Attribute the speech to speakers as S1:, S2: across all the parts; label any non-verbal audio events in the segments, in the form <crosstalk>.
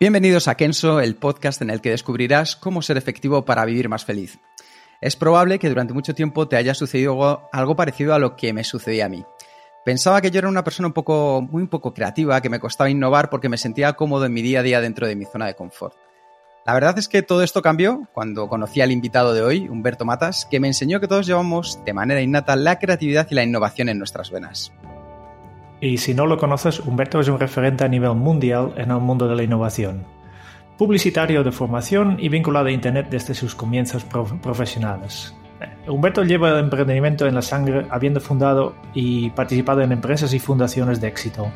S1: Bienvenidos a Kenso, el podcast en el que descubrirás cómo ser efectivo para vivir más feliz. Es probable que durante mucho tiempo te haya sucedido algo parecido a lo que me sucedía a mí. Pensaba que yo era una persona un poco, muy poco creativa, que me costaba innovar porque me sentía cómodo en mi día a día dentro de mi zona de confort. La verdad es que todo esto cambió cuando conocí al invitado de hoy, Humberto Matas, que me enseñó que todos llevamos de manera innata la creatividad y la innovación en nuestras venas.
S2: Y si no lo conoces, Humberto es un referente a nivel mundial en el mundo de la innovación. Publicitario de formación y vinculado a Internet desde sus comienzos prof- profesionales. Eh, Humberto lleva el emprendimiento en la sangre, habiendo fundado y participado en empresas y fundaciones de éxito.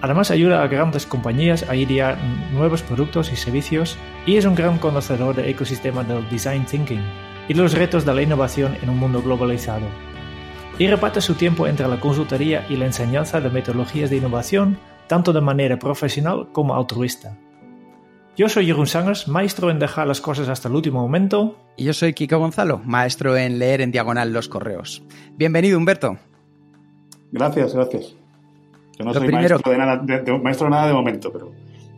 S2: Además ayuda a grandes compañías a idear nuevos productos y servicios y es un gran conocedor del ecosistema del design thinking y los retos de la innovación en un mundo globalizado y reparte su tiempo entre la consultoría y la enseñanza de metodologías de innovación, tanto de manera profesional como altruista. Yo soy Jeroen Sangers, maestro en dejar las cosas hasta el último momento.
S1: Y yo soy Kiko Gonzalo, maestro en leer en diagonal los correos. Bienvenido, Humberto.
S3: Gracias, gracias. Yo no
S1: Lo
S3: soy
S1: primero-
S3: maestro, de nada, de, de- maestro de nada de momento, pero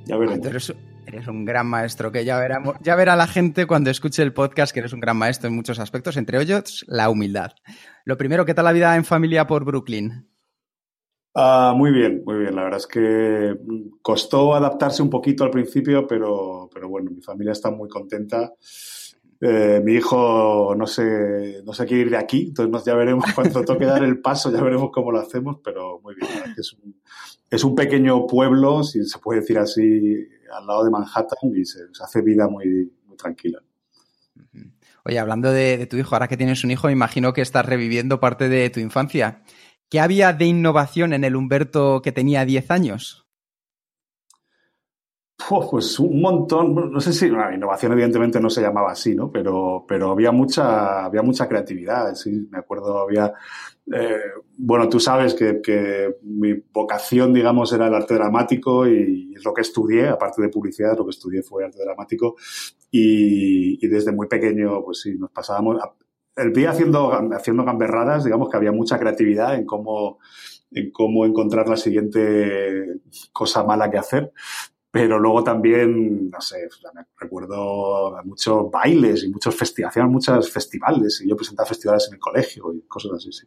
S3: ya veremos.
S1: Eres, un gran maestro, que ya verá, ya verá la gente cuando escuche el podcast que eres un gran maestro en muchos aspectos, entre ellos la humildad. Lo primero, ¿qué tal la vida en familia por Brooklyn?
S3: Ah, muy bien, muy bien. La verdad es que costó adaptarse un poquito al principio, pero, pero bueno, mi familia está muy contenta. Eh, mi hijo no se, no se quiere ir de aquí, entonces ya veremos <laughs> cuando toque dar el paso, ya veremos cómo lo hacemos, pero muy bien. un, es un pequeño pueblo, si se puede decir así, al lado de Manhattan y se, hace vida muy, muy tranquila.
S1: Oye, hablando de, de tu hijo, ahora que tienes un hijo, me imagino que estás reviviendo parte de tu infancia. ¿Qué había de innovación en el Humberto que tenía 10 años?
S3: Pues un montón, no sé si la innovación evidentemente no se llamaba así, ¿no? Pero, pero había mucha, había mucha creatividad, sí, me acuerdo, había, eh, bueno, tú sabes que, que mi vocación, digamos, era el arte dramático y lo que estudié, aparte de publicidad, lo que estudié fue arte dramático. Y, y desde muy pequeño, pues sí, nos pasábamos el día haciendo, haciendo gamberradas, digamos que había mucha creatividad en cómo, en cómo encontrar la siguiente cosa mala que hacer pero luego también, no sé, recuerdo muchos bailes y muchos festivales, hacían muchos festivales y yo presentaba festivales en el colegio y cosas así, sí.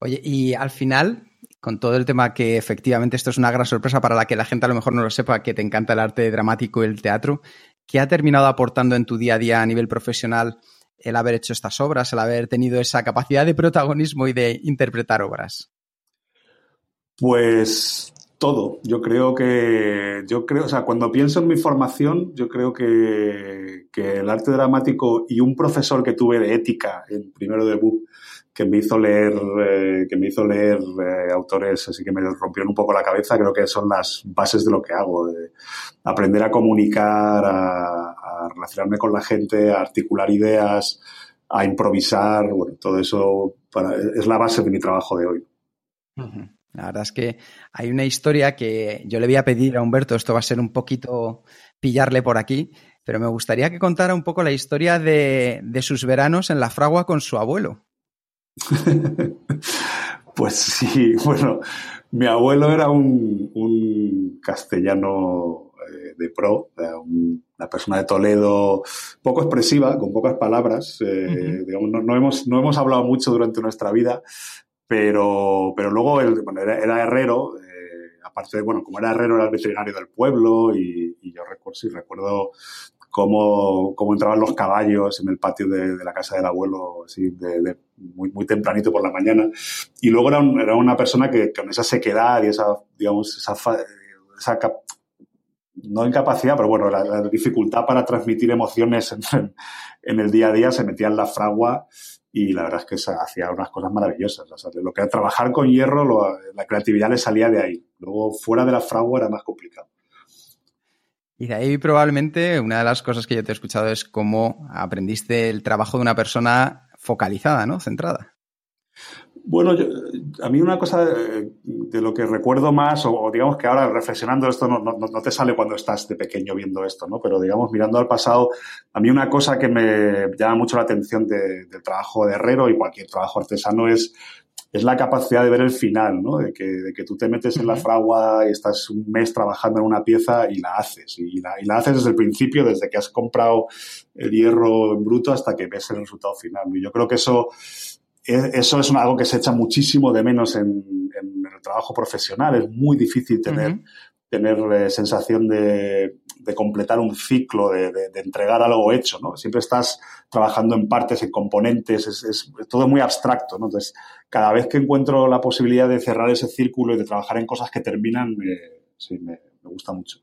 S1: Oye, y al final, con todo el tema que efectivamente esto es una gran sorpresa para la que la gente a lo mejor no lo sepa, que te encanta el arte dramático y el teatro, ¿qué ha terminado aportando en tu día a día a nivel profesional el haber hecho estas obras, el haber tenido esa capacidad de protagonismo y de interpretar obras?
S3: Pues todo. Yo creo que, yo creo, o sea, cuando pienso en mi formación, yo creo que, que el arte dramático y un profesor que tuve de ética en primero de BUP, que me hizo leer, eh, que me hizo leer eh, autores, así que me rompieron un poco la cabeza, creo que son las bases de lo que hago, de aprender a comunicar, a, relacionarme con la gente, a articular ideas, a improvisar, bueno, todo eso para, es la base de mi trabajo de hoy.
S1: La verdad es que hay una historia que yo le voy a pedir a Humberto, esto va a ser un poquito pillarle por aquí, pero me gustaría que contara un poco la historia de, de sus veranos en la fragua con su abuelo. <laughs>
S3: pues sí, bueno, mi abuelo era un, un castellano eh, de pro, un, una persona de Toledo poco expresiva, con pocas palabras. Eh, uh -huh. digamos, no, no, hemos, no hemos hablado mucho durante nuestra vida, pero, pero luego él, bueno, era, era, herrero. Eh, aparte de, bueno, como era herrero, era el veterinario del pueblo y, y yo recuerdo, sí, recuerdo cómo, cómo, entraban los caballos en el patio de, de la casa del abuelo, así, de, de muy, muy, tempranito por la mañana. Y luego era, un, era una persona que con esa sequedad y esa, digamos, esa, esa no incapacidad, pero bueno, la, la, dificultad para transmitir emociones en, en, el día a día se metía en la fragua y la verdad es que se hacía unas cosas maravillosas. lo que era trabajar con hierro, la creatividad le salía de ahí. Luego, fuera de la fragua era más complicado.
S1: Y de ahí probablemente una de las cosas que yo te he escuchado es cómo aprendiste el trabajo de una persona focalizada, ¿no? Centrada.
S3: Bueno, a mí una cosa de, lo que recuerdo más, o, digamos que ahora reflexionando esto no, no, te sale cuando estás de pequeño viendo esto, ¿no? Pero digamos, mirando al pasado, a mí una cosa que me llama mucho la atención del trabajo de herrero y cualquier trabajo artesano es, es la capacidad de ver el final, ¿no? De que, de que tú te metes en la fragua y estás un mes trabajando en una pieza y la haces. Y la, y la haces desde el principio, desde que has comprado el hierro en bruto hasta que ves el resultado final. Y yo creo que eso eso es algo que se echa muchísimo de menos en, el trabajo profesional. Es muy difícil tener, tener eh, sensación de, completar un ciclo, de, entregar algo hecho, ¿no? Siempre estás trabajando en partes, en componentes, es, todo muy abstracto, ¿no? Entonces, cada vez que encuentro la posibilidad de cerrar ese círculo y de trabajar en cosas que terminan, sí, me, me gusta mucho.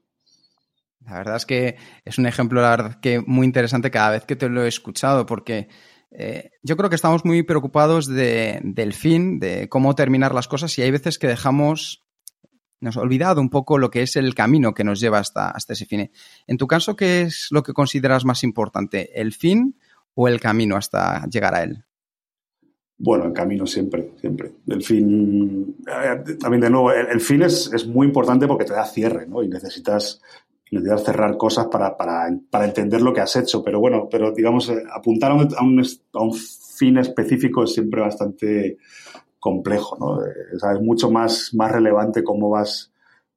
S1: La verdad es que es un ejemplo, la verdad, que muy interesante cada vez que te lo he escuchado, porque eh, yo creo que estamos muy preocupados del fin, de cómo terminar las cosas y hay veces que dejamos, nos olvidado un poco lo que es el camino que nos lleva hasta, hasta ese fin. En tu caso, ¿qué es lo que consideras más importante, el fin o el camino hasta llegar a él?
S3: Bueno, el camino siempre, siempre. El fin, eh, también de nuevo, el, fin es, es, muy importante porque te da cierre, ¿no? Y necesitas necesitas cerrar cosas para, para, para, entender lo que has hecho. Pero bueno, pero digamos, eh, apuntar a un, a un, fin específico es siempre bastante complejo, ¿no? Eh, es mucho más, más relevante cómo vas,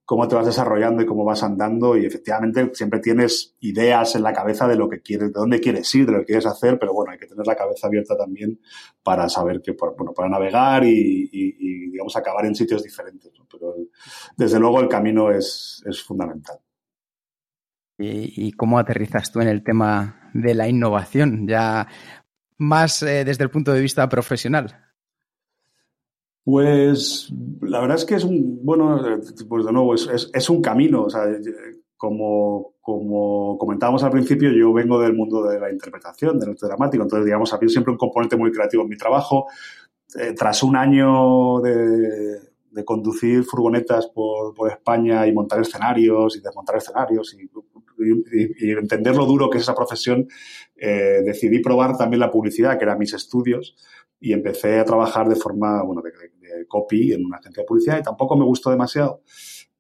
S3: cómo te vas desarrollando y cómo vas andando y efectivamente siempre tienes ideas en la cabeza de lo que quieres, de dónde quieres ir, de lo que quieres hacer, pero bueno, hay que tener la cabeza abierta también para saber que, bueno, para navegar y, digamos, acabar en sitios diferentes. Pero desde luego el camino es, es fundamental.
S1: ¿Y, cómo aterrizas tú en el tema de la innovación, ya más eh, desde el punto de vista profesional?
S3: Pues la verdad es que es un, bueno, pues de nuevo, es, un camino. O sea, como, comentábamos al principio, yo vengo del mundo de la interpretación, del arte dramático, entonces, digamos, había siempre un componente muy creativo en mi trabajo. Eh, tras un año de, de conducir furgonetas por, por, España y montar escenarios y desmontar escenarios y, entender lo duro que es esa profesión, eh, decidí probar también la publicidad, que eran mis estudios, y empecé a trabajar de forma, bueno, de, copy en una agencia de publicidad y tampoco me gustó demasiado.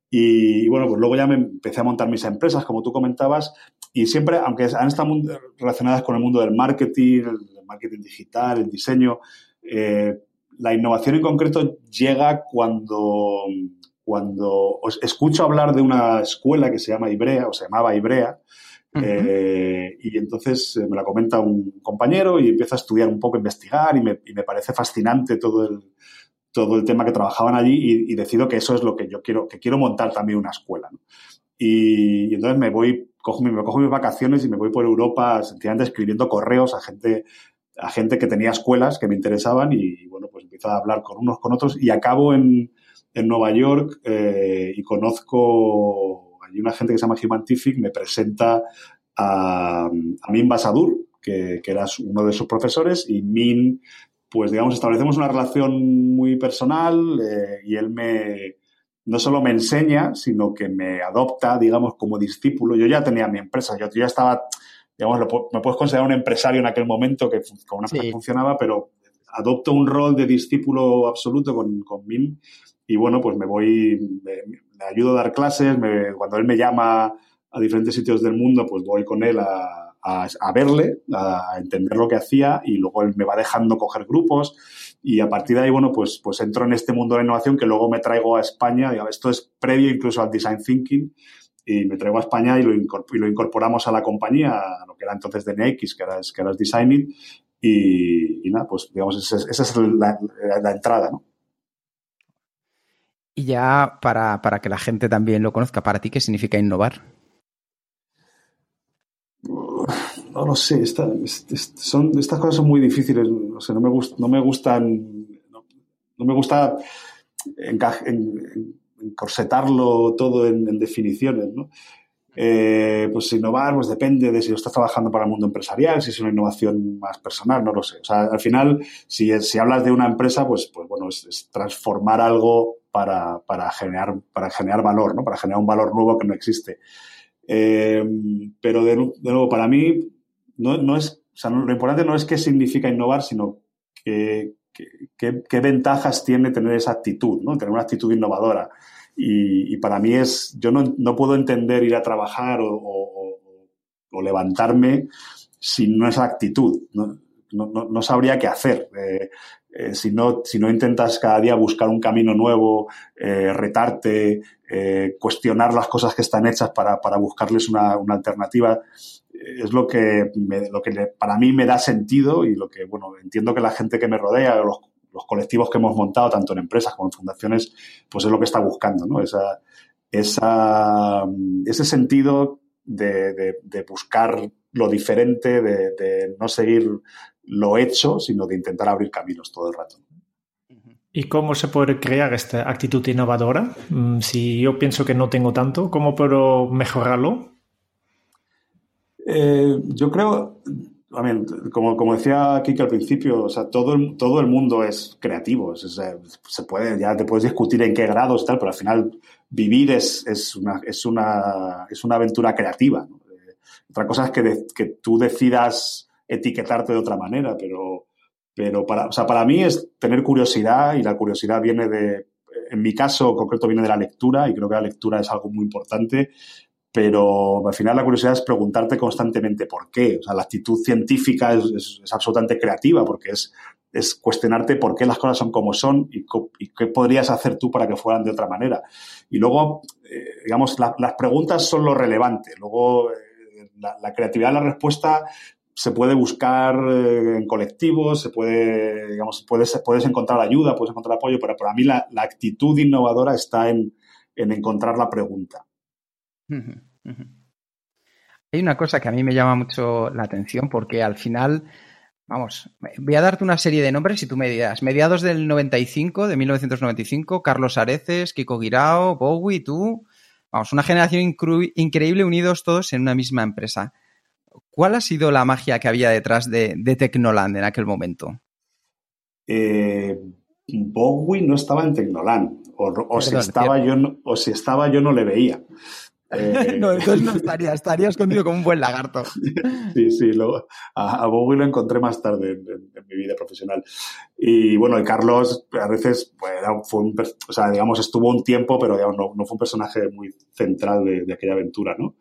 S3: Y, bueno, pues luego ya me empecé a montar mis empresas, como tú comentabas, y siempre, aunque han estado relacionadas con el mundo del marketing, el marketing digital, el diseño, eh, la innovación en concreto llega cuando, cuando os escucho hablar de una escuela que se llama Ibrea, o se llamaba Ibrea, eh, y entonces eh, me la comenta un compañero y empiezo a estudiar un poco, a investigar y me, y me parece fascinante todo el, todo el tema que trabajaban allí y, decido que eso es lo que yo quiero, que quiero montar también una escuela. Y, entonces me voy, cojo, me cojo mis vacaciones y me voy por Europa sencillamente escribiendo correos a gente a gente que tenía escuelas que me interesaban y, bueno, pues empiezo a hablar con unos, con otros y acabo en, en Nueva York eh, y conozco, hay una gente que se llama Humantific, me presenta a, a Min Basadur, que, que, era uno de sus profesores, y Min, pues digamos, establecemos una relación muy personal eh, y él me, no solo me enseña, sino que me adopta, digamos, como discípulo. Yo ya tenía mi empresa, yo, ya estaba digamos, me puedes considerar un empresario en aquel momento que con una empresa funcionaba, pero adopto un rol de discípulo absoluto con, con Min y bueno, pues me voy, me, ayudo a dar clases, cuando él me llama a diferentes sitios del mundo, pues voy con él a, a, verle, a entender lo que hacía y luego él me va dejando coger grupos y a partir de ahí, bueno, pues, pues entro en este mundo de la innovación que luego me traigo a España, esto es previo incluso al design thinking y me traigo a España y lo, incorporamos a la compañía, a lo que era entonces DNX, que era, que era Designing, y, nada, pues digamos, esa, es la, entrada, ¿no?
S1: Y ya para, que la gente también lo conozca, ¿para ti qué significa innovar?
S3: No lo sé, son, estas cosas son muy difíciles, no, sé, no, me, no me gustan, no, me gusta encajar en, encorsetarlo todo en, definiciones, ¿no? Eh, pues innovar, pues depende de si estás trabajando para el mundo empresarial, si es una innovación más personal, no lo sé. O sea, al final, si, si hablas de una empresa, pues, pues bueno, es, transformar algo para, para, generar, para generar valor, ¿no? Para generar un valor nuevo que no existe. Eh, pero de, nuevo, para mí, no, no es, o sea, lo importante no es qué significa innovar, sino qué, qué, ventajas tiene tener esa actitud, ¿no? Tener una actitud innovadora. Y, para mí es, yo no, puedo entender ir a trabajar o, levantarme sin esa actitud. No, no, no sabría qué hacer. Eh, eh, si, no, si no intentas cada día buscar un camino nuevo, eh, retarte, eh, cuestionar las cosas que están hechas para, para buscarles una, una, alternativa, es lo que, lo que para mí me da sentido y lo que, bueno, entiendo que la gente que me rodea, los, los colectivos que hemos montado, tanto en empresas como en fundaciones, pues es lo que está buscando, ¿no? Esa, esa, ese sentido de, de, buscar lo diferente, de, no seguir lo hecho, sino de intentar abrir caminos todo el rato.
S2: ¿Y cómo se puede crear esta actitud innovadora? Mm, si yo pienso que no tengo tanto, ¿cómo puedo mejorarlo?
S3: Eh, yo creo, como, como decía Kike al principio, o sea, todo el, todo el mundo es creativo. se puede, ya te puedes discutir en qué grados y tal, pero al final vivir es, es, una, es, una, es una aventura creativa. ¿no? Eh, otra cosa es que, que tú decidas etiquetarte de otra manera, pero, pero para, o sea, para mí es tener curiosidad y la curiosidad viene de, en mi caso concreto viene de la lectura y creo que la lectura es algo muy importante pero al final la curiosidad es preguntarte constantemente por qué. O sea, la actitud científica es, es, absolutamente creativa porque es, es, cuestionarte por qué las cosas son como son y, qué podrías hacer tú para que fueran de otra manera. Y luego, eh, digamos, la, las preguntas son lo relevante. Luego, eh, la, creatividad, la respuesta se puede buscar eh, en colectivos, se puede, digamos, puedes, puedes encontrar ayuda, puedes encontrar apoyo, pero para mí la, la actitud innovadora está en, en encontrar la pregunta.
S1: Hay una cosa que a mí me llama mucho la atención porque al final, vamos, voy a darte una serie de nombres y tú me dirás, mediados del 95, de 1995, Carlos Areces, Kiko Guirao, Bowie, tú, vamos, una generación increíble unidos todos en una misma empresa. ¿Cuál ha sido la magia que había detrás de, de Tecnoland en aquel momento?
S3: Eh, Bowie no estaba en Tecnoland, o, o si estaba yo, o si estaba yo no le veía. <laughs>
S1: Eh... no, entonces no estaría, estaría escondido como un buen lagarto. <laughs>
S3: sí, sí, lo, a, a, Bowie lo encontré más tarde en, en, en, mi vida profesional. Y bueno, y Carlos a veces, pues, fue un, o sea, digamos, estuvo un tiempo, pero digamos, no, no, fue un personaje muy central de, de aquella aventura, ¿no?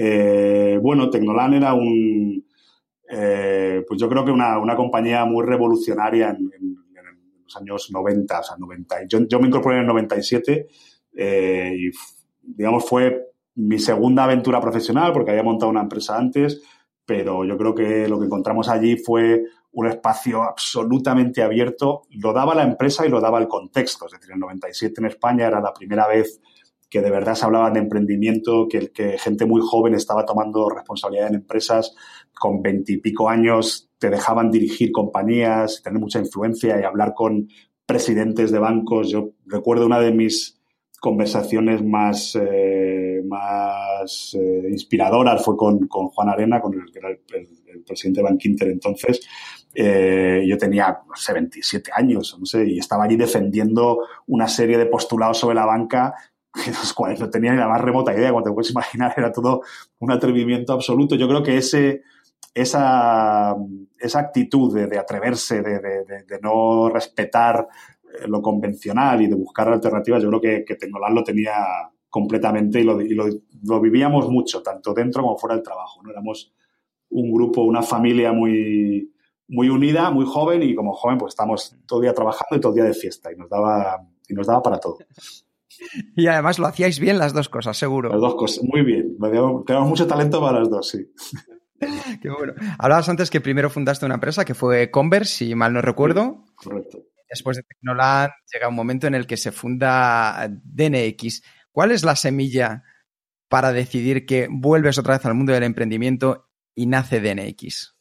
S3: Eh, bueno, Tecnolan era un, eh, pues yo creo que una, una compañía muy revolucionaria en, en, los años 90, o sea, 90. Yo, yo me incorporé en el 97 eh, y, digamos, fue mi segunda aventura profesional, porque había montado una empresa antes, pero yo creo que lo que encontramos allí fue un espacio absolutamente abierto. Lo daba la empresa y lo daba el contexto. Es decir, en el 97 en España era la primera vez que de verdad se hablaba de emprendimiento, que, que gente muy joven estaba tomando responsabilidad en empresas, con veintipico años te dejaban dirigir compañías, tener mucha influencia y hablar con presidentes de bancos. Yo recuerdo una de mis conversaciones más, eh, más eh, inspiradoras fue con, con, Juan Arena, con el que era el, el, el presidente de Bank Inter entonces. Eh, yo tenía, no sé, 27 años, no sé, y estaba allí defendiendo una serie de postulados sobre la banca <laughs> los cuales no tenía ni la más remota idea, como te puedes imaginar, era todo un atrevimiento absoluto. Yo creo que ese, esa, esa actitud de, de atreverse, de, de, de, no respetar lo convencional y de buscar alternativas, yo creo que, que lo tenía completamente y, lo, y lo, lo, vivíamos mucho, tanto dentro como fuera del trabajo. ¿no? Éramos un grupo, una familia muy, muy unida, muy joven y como joven pues estamos todo el día trabajando y todo el día de fiesta y nos daba, y nos daba para todo.
S1: Y además lo hacíais bien las dos cosas, seguro.
S3: Las dos cosas, muy bien. Tenemos mucho talento para las dos, sí. <laughs>
S1: Qué bueno. Hablabas antes que primero fundaste una empresa que fue Converse, si mal no recuerdo.
S3: Correcto
S1: después de Tecnoland llega un momento en el que se funda DNX. ¿Cuál es la semilla para decidir que vuelves otra vez al mundo del emprendimiento y nace DNX?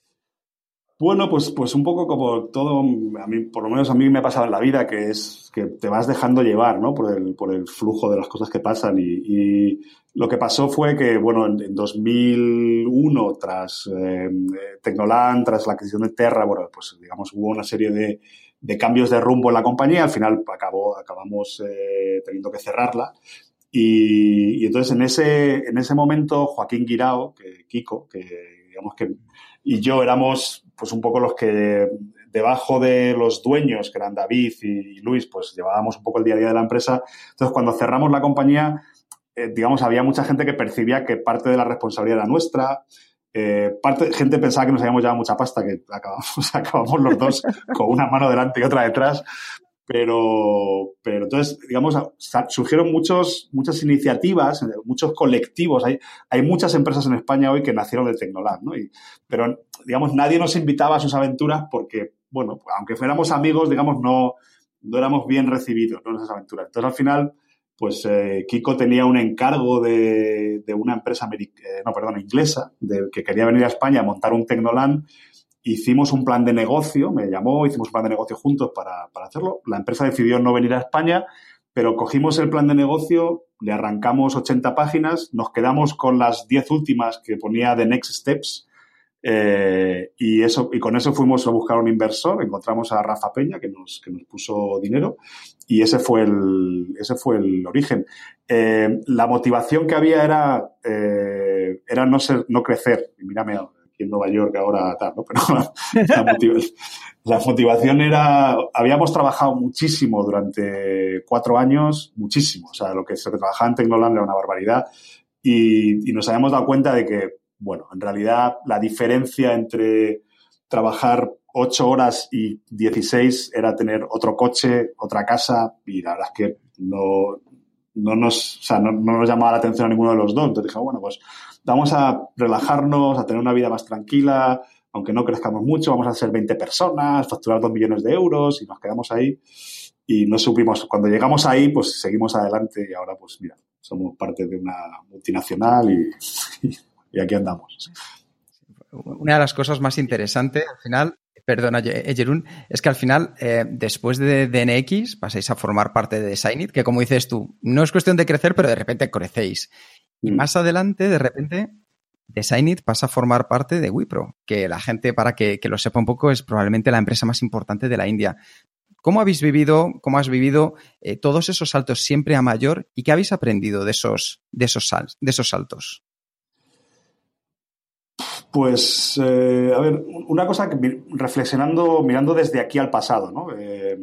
S3: Bueno, pues, pues un poco como todo, a mí, por lo menos a mí me ha pasado en la vida, que es que te vas dejando llevar, ¿no? Por el, por el flujo de las cosas que pasan. Y, lo que pasó fue que, bueno, en, 2001, tras eh, Tecnoland, tras la adquisición de Terra, bueno, pues digamos, hubo una serie de, de cambios de rumbo en la compañía. Al final acabó, acabamos eh, teniendo que cerrarla. Y, y, entonces en ese, en ese momento Joaquín Guirao, que Kiko, que digamos que y yo éramos pues un poco los que debajo de los dueños, que eran David y, Luis, pues llevábamos un poco el día a día de la empresa. Entonces, cuando cerramos la compañía, eh, digamos, había mucha gente que percibía que parte de la responsabilidad era nuestra. Eh, parte, gente pensaba que nos habíamos llevado mucha pasta, que acabamos, <laughs> acabamos los dos con una mano delante y otra detrás, pero, pero entonces, digamos, surgieron muchos, muchas iniciativas, muchos colectivos. Hay, hay muchas empresas en España hoy que nacieron de Tecnolab, ¿no? Y, pero, digamos, nadie nos invitaba a sus aventuras porque, bueno, aunque fuéramos amigos, digamos, no, no éramos bien recibidos en esas aventuras. Entonces, al final, pues eh, Kiko tenía un encargo de, de una empresa, eh, no, perdón, inglesa, de, que quería venir a España a montar un Tecnoland hicimos un plan de negocio, me llamó, hicimos un plan de negocio juntos para, hacerlo. La empresa decidió no venir a España, pero cogimos el plan de negocio, le arrancamos 80 páginas, nos quedamos con las 10 últimas que ponía de Next Steps. Eh, y, eso, y con eso fuimos a buscar un inversor, encontramos a Rafa Peña que nos, que nos puso dinero y ese fue el, ese fue el origen. Eh, la motivación que había era, eh, era no, ser, no crecer. Y mírame, en Nueva York ahora tal, ¿no? Pero <laughs> la, motivación era, habíamos trabajado muchísimo durante cuatro años, muchísimo, o sea, lo que se trabajaba en Tecnoland era una barbaridad y, nos habíamos dado cuenta de que, bueno, en realidad la diferencia entre trabajar ocho horas y 16 era tener otro coche, otra casa y la verdad es que no, no nos, o sea, no, no, nos llamaba la atención a ninguno de los dos. Entonces dije, bueno, pues vamos a relajarnos, a tener una vida más tranquila, aunque no crezcamos mucho, vamos a ser 20 personas, facturar 2 millones de euros y nos quedamos ahí. Y no supimos, cuando llegamos ahí, pues seguimos adelante y ahora, pues mira, somos parte de una multinacional y, <laughs> y aquí andamos.
S1: Una de las cosas más interesantes al final Perdona, Jerún, es que al final, eh, después de DNX, pasáis a formar parte de Designit, que como dices tú, no es cuestión de crecer, pero de repente crecéis. Y mm. más adelante, de repente, Designit pasa a formar parte de Wipro, que la gente, para que, lo sepa un poco, es probablemente la empresa más importante de la India. ¿Cómo habéis vivido, cómo has vivido eh, todos esos saltos siempre a mayor y qué habéis aprendido de esos, de esos, de esos saltos?
S3: Pues, eh, a ver, una cosa que reflexionando, mirando desde aquí al pasado, ¿no? Eh,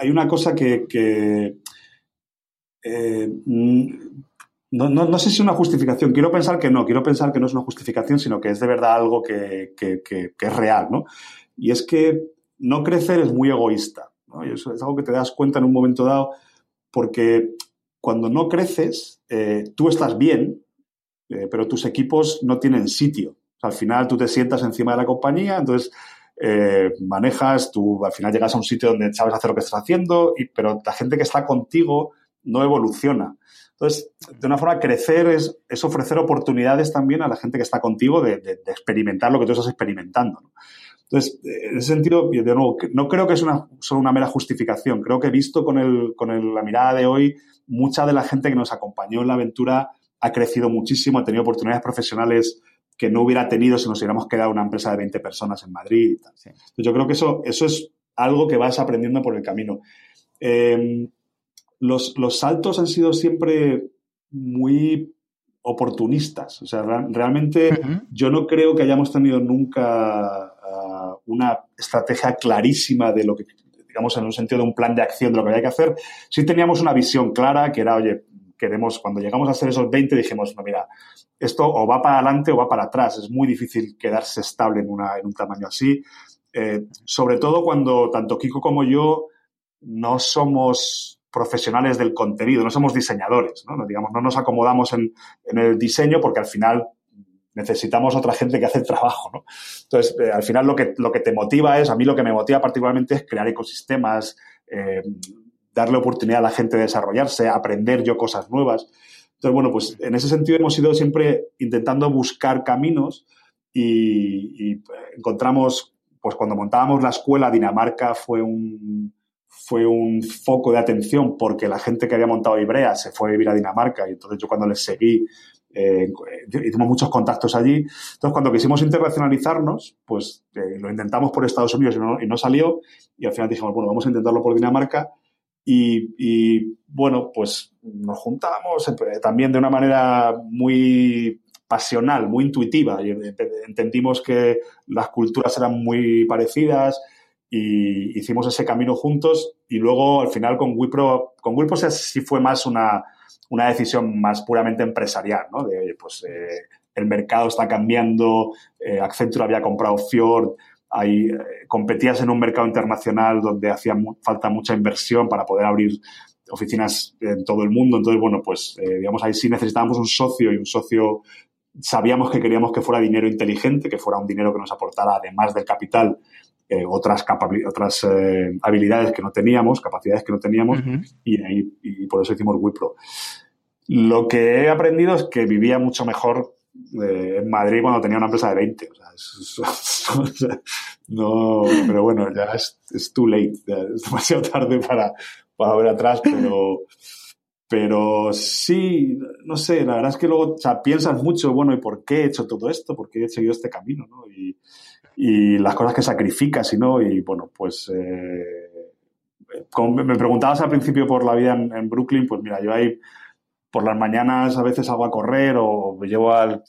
S3: hay una cosa que, no, sé si es una justificación, quiero pensar que no, quiero pensar que no es una justificación, sino que es de verdad algo que, es real, ¿no? Y es que no crecer es muy egoísta, ¿no? Y eso es algo que te das cuenta en un momento dado, porque cuando no creces, eh, tú estás bien, eh, pero tus equipos no tienen sitio. al final tú te sientas encima de la compañía, entonces eh, manejas, tú al final llegas a un sitio donde sabes hacer lo que estás haciendo, pero la gente que está contigo no evoluciona. Entonces, de una forma, crecer es, ofrecer oportunidades también a la gente que está contigo de, experimentar lo que tú estás experimentando. Entonces, en ese sentido, de nuevo, no creo que es una, solo una mera justificación. Creo que visto con, el, con la mirada de hoy, mucha de la gente que nos acompañó en la aventura ha crecido muchísimo, ha tenido oportunidades profesionales que no hubiera tenido si nos hubiéramos quedado una empresa de 20 personas en Madrid. yo creo que eso, eso es algo que vas aprendiendo por el camino. Eh, los, saltos han sido siempre muy oportunistas. O sea, realmente yo no creo que hayamos tenido nunca ah, una estrategia clarísima de lo que, digamos, en un sentido de un plan de acción de lo que había que hacer. Sí teníamos una visión clara que era, oye, queremos, cuando llegamos a ser esos 20, dijimos, no, mira, esto o va para adelante o va para atrás. Es muy difícil quedarse estable en, una, en un tamaño así. Eh, sobre todo cuando tanto Kiko como yo no somos profesionales del contenido, no somos diseñadores, ¿no? Digamos, no nos acomodamos en, el diseño porque al final necesitamos otra gente que hace el trabajo, ¿no? Entonces, eh, al final lo que, lo que te motiva es, a mí lo que me motiva particularmente es crear ecosistemas, eh, darle oportunidad a la gente de desarrollarse, aprender yo cosas nuevas. Entonces, bueno, pues en ese sentido hemos ido siempre intentando buscar caminos y, y encontramos, pues cuando montábamos la escuela, Dinamarca fue un, fue un foco de atención porque la gente que había montado Ibrea se fue a vivir a Dinamarca y entonces yo cuando les seguí eh, hicimos muchos contactos allí. Entonces cuando quisimos internacionalizarnos, pues eh, lo intentamos por Estados Unidos y no, salió y al final dijimos, bueno, vamos a intentarlo por Dinamarca y, bueno, pues nos juntamos eh, también de una manera muy pasional, muy intuitiva. Y entendimos que las culturas eran muy parecidas, y hicimos ese camino juntos y luego al final con Wipro, con sí fue más una, una decisión más puramente empresarial, ¿no? Pues, eh, el mercado está cambiando, eh, Accenture había comprado Fjord, ahí eh, competías en un mercado internacional donde hacía falta mucha inversión para poder abrir oficinas en todo el mundo. Entonces, bueno, pues digamos, ahí sí necesitábamos un socio y un socio sabíamos que queríamos que fuera dinero inteligente, que fuera un dinero que nos aportara, además del capital, eh, otras, otras eh, habilidades que no teníamos, capacidades que no teníamos, y, y, por eso hicimos Wipro. Lo que he aprendido es que vivía mucho mejor eh, en Madrid cuando tenía una empresa de 20. <laughs> no, pero bueno, ya es, too late, es demasiado tarde para, para ver atrás, pero, pero sí, no sé, la verdad es que luego piensas mucho, bueno, ¿y por qué he hecho todo esto? ¿Por qué he seguido este camino? ¿no? Y, las cosas que sacrificas y no, y bueno, pues eh, me preguntabas al principio por la vida en, Brooklyn, pues mira, yo ahí por las mañanas a veces hago a correr o me llevo a,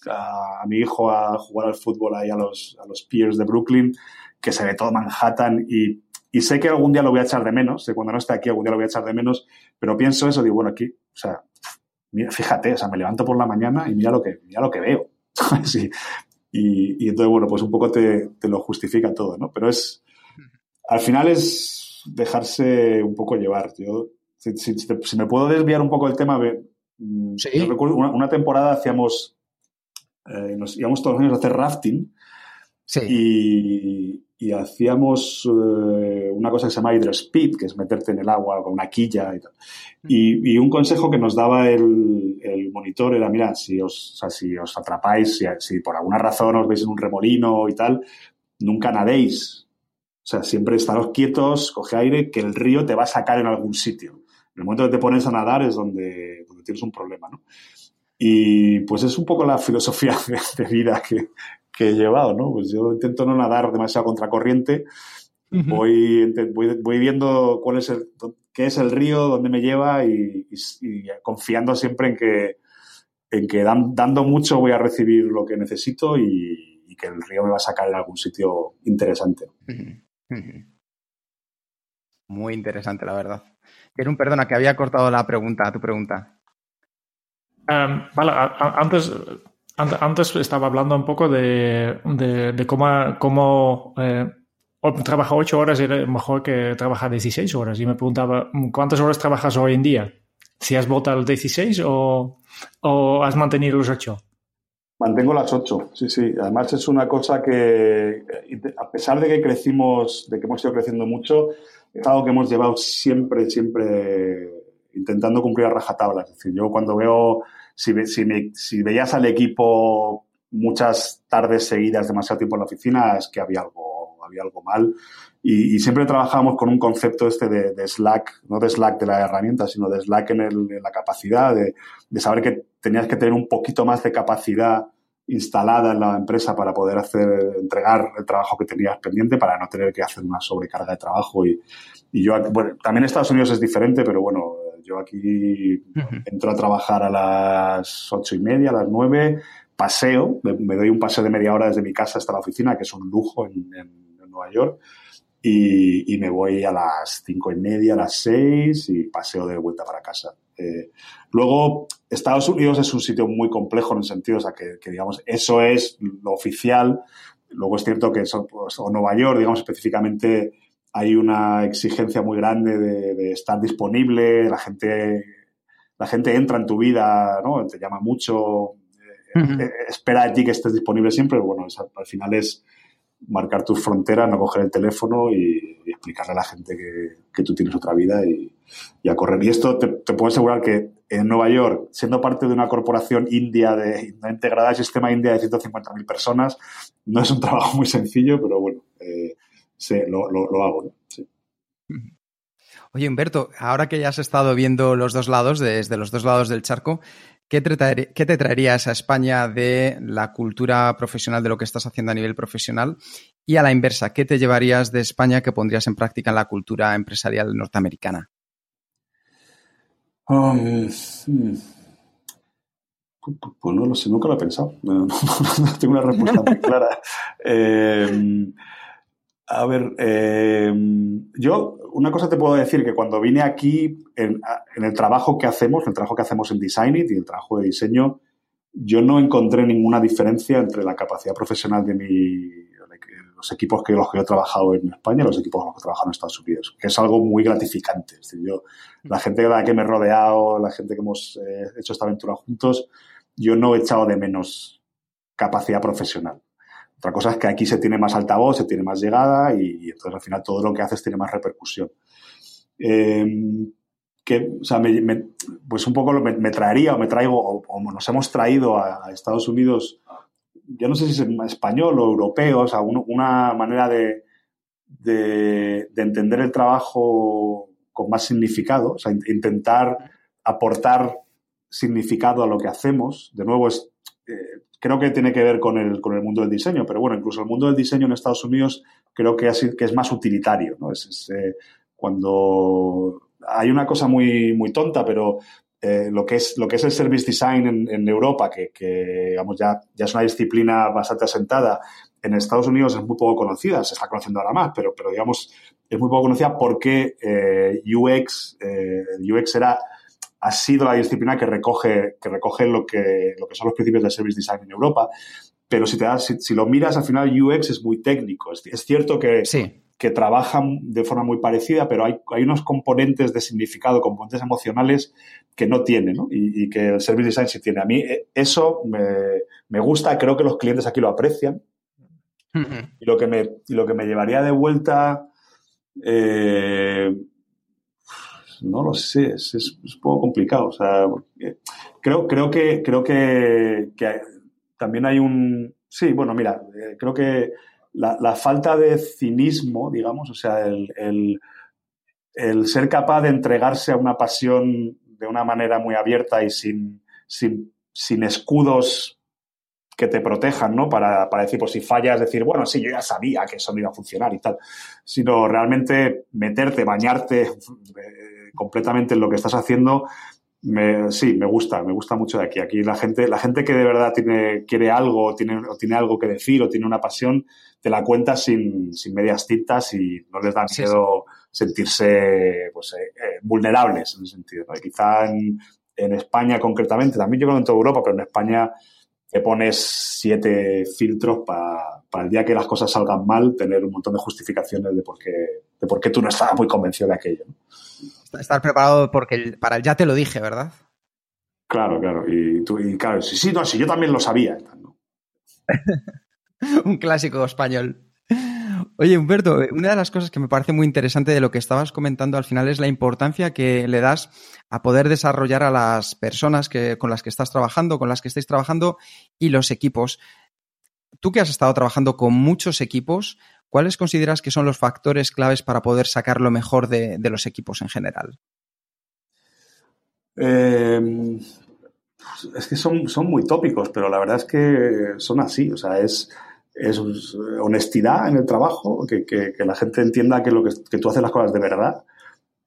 S3: mi hijo a jugar al fútbol ahí a los, a los piers de Brooklyn, que se ve todo Manhattan y, y sé que algún día lo voy a echar de menos, sé cuando no esté aquí algún día lo voy a echar de menos, pero pienso eso, digo, bueno, aquí, o sea, mira, fíjate, o sea, me levanto por la mañana y mira lo que, mira lo que veo. <laughs> sí, y, entonces, bueno, pues un poco te, lo justifica todo, ¿no? Pero es, al final es dejarse un poco llevar. Yo, si, me puedo desviar un poco del tema, mm, recuerdo una, temporada hacíamos, eh, nos íbamos todos los años a hacer rafting sí. y, y hacíamos eh, una cosa que se llama hydrospeed, que es meterte en el agua con una quilla y tal. Y, un consejo que nos daba el, el, monitor era, mira, si os, si os atrapáis, si, por alguna razón os veis en un remolino y tal, nunca nadéis. O sea, siempre estaros quietos, coge aire, que el río te va a sacar en algún sitio. En el momento que te pones a nadar es donde tienes un problema, ¿no? Y pues es un poco la filosofía <laughs> de vida que, que he llevado, ¿no? Pues yo intento no nadar demasiado contracorriente, voy, voy, viendo cuál es el, qué es el río, dónde me lleva y, confiando siempre en que, en que dando mucho voy a recibir lo que necesito y, que el río me va a sacar en algún sitio interesante.
S1: Muy interesante, la verdad. Quiero un perdona que había cortado la pregunta, tu pregunta.
S2: Em, vale, antes antes estaba hablando un poco de, de, cómo, cómo eh, trabajar 8 horas era mejor que trabajar 16 horas. Y me preguntaba, ¿cuántas horas trabajas hoy en día? ¿Si has votado el 16 o, o has mantenido los 8?
S3: Mantengo las 8, sí, sí. Además es una cosa que, a pesar de que crecimos, de que hemos ido creciendo mucho, es algo que hemos llevado siempre, siempre intentando cumplir a rajatabla. Es decir, yo cuando veo si, si, veías al equipo muchas tardes seguidas, demasiado tiempo en la oficina, es que había algo, había algo mal. Y, siempre trabajábamos con un concepto este de, Slack, no de Slack de la herramienta, sino de Slack en, el, la capacidad, de, de, saber que tenías que tener un poquito más de capacidad instalada en la empresa para poder hacer, entregar el trabajo que tenías pendiente para no tener que hacer una sobrecarga de trabajo. Y, y yo, bueno, también en Estados Unidos es diferente, pero bueno, yo aquí entro a trabajar a las ocho y media, a las nueve, paseo, me, doy un paseo de media hora desde mi casa hasta la oficina, que es un lujo en, Nueva York, y, me voy a las cinco y media, a las seis, y paseo de vuelta para casa. Eh, luego, Estados Unidos es un sitio muy complejo en el sentido, o sea, que, digamos, eso es lo oficial. Luego es cierto que eso, pues, o Nueva York, digamos, específicamente hay una exigencia muy grande de, estar disponible, la gente, la gente entra en tu vida, ¿no? Te llama mucho, eh, eh, espera de ti que estés disponible siempre. Bueno, al final es marcar tus fronteras, no coger el teléfono y, explicarle a la gente que, tú tienes otra vida y, a correr. Y esto te, puedo asegurar que en Nueva York, siendo parte de una corporación india de, integrada al sistema india de 150.000 personas, no es un trabajo muy sencillo, pero bueno, eh, lo, hago.
S1: Oye, Humberto, ahora que ya has estado viendo los dos lados, desde los dos lados del charco, ¿qué te, ¿qué te traerías a España de la cultura profesional, de lo que estás haciendo a nivel profesional? Y a la inversa, ¿qué te llevarías de España que pondrías en práctica en la cultura empresarial norteamericana?
S3: Um. Pues no lo sé, nunca lo he pensado. <laughs> No, tengo una respuesta muy <laughs> clara. Eh, a ver, eh, yo una cosa te puedo decir que cuando vine aquí, en, el trabajo que hacemos, el trabajo que hacemos en Design It y el trabajo de diseño, yo no encontré ninguna diferencia entre la capacidad profesional de mi, los equipos que los que he trabajado en España y los equipos con los que he trabajado en Estados Unidos, que es algo muy gratificante. Es decir, yo, la gente con la que me he rodeado, la gente que hemos eh, hecho esta aventura juntos, yo no he echado de menos capacidad profesional. Otra cosa es que aquí se tiene más altavoz, se tiene más llegada y, entonces al final todo lo que haces tiene más repercusión. Em, que, o sea, pues un poco me, traería o me traigo, o, nos hemos traído a, Estados Unidos, yo no sé si es español o europeo, o sea, una manera de, de, entender el trabajo con más significado, o sea, intentar aportar significado a lo que hacemos. De nuevo, es, eh, creo que tiene que ver con el, con el mundo del diseño, pero bueno, incluso el mundo del diseño en Estados Unidos creo que, es, más utilitario, eh, cuando hay una cosa muy, muy tonta, pero eh, lo, que es, lo que es el service design en, Europa, que, que ya, ya es una disciplina bastante asentada, en Estados Unidos es muy poco conocida, se está conociendo ahora más, pero, pero digamos, es muy poco conocida porque UX, UX era ha sido la disciplina que recoge, que recoge lo, que, lo que son los principios del service design en Europa. Pero si, te das, si, lo miras, al final UX es muy técnico. Es, cierto que, que trabajan de forma muy parecida, pero hay, hay, unos componentes de significado, componentes emocionales que no tiene, ¿no? Y, que el service design sí tiene. A mí eh, eso me, me gusta, creo que los clientes aquí lo aprecian. y, lo que me, y lo que me llevaría de vuelta... Eh, no lo sé, es, es, un poco complicado. O sea, creo, creo que, creo que, también hay un. Sí, bueno, mira, eh, creo que la, falta de cinismo, digamos, o sea, el, ser capaz de entregarse a una pasión de una manera muy abierta y sin, sin, sin escudos que te protejan, ¿no? Para, para, decir, pues si fallas, decir, bueno, sí, yo ya sabía que eso no iba a funcionar y tal, sino realmente meterte, bañarte <laughs> eh, completamente en lo que estás haciendo. Me, sí, me gusta, me gusta mucho de aquí. Aquí la gente, la gente que de verdad tiene, quiere algo, o tiene, o tiene algo que decir, o tiene una pasión, te la cuenta sin, sin medias tintas y no les da miedo sentirse pues, eh, eh, vulnerables en ese sentido. Quizá en, en España concretamente, también yo creo en toda Europa, pero en España te pones siete filtros para el día que las cosas salgan mal, tener un montón de justificaciones de por qué, de por qué tú no estabas muy convencido de aquello.
S1: Estar preparado porque para el ya te lo dije, ¿verdad?
S3: Claro, claro. Y, tú, y claro, sí, sí, no, sí, yo también lo sabía. <laughs>
S1: un clásico español. Oye, Humberto, una de las cosas que me parece muy interesante de lo que estabas comentando al final es la importancia que le das a poder desarrollar a las personas que, con las que estás trabajando, con las que estáis trabajando y los equipos. Tú que has estado trabajando con muchos equipos, ¿cuáles consideras que son los factores claves para poder sacar lo mejor de, los equipos en general?
S3: Em, es que son, son muy tópicos, pero la verdad es que son así. O sea, es es honestidad en el trabajo, que, la gente entienda que, lo que, tú haces las cosas de verdad,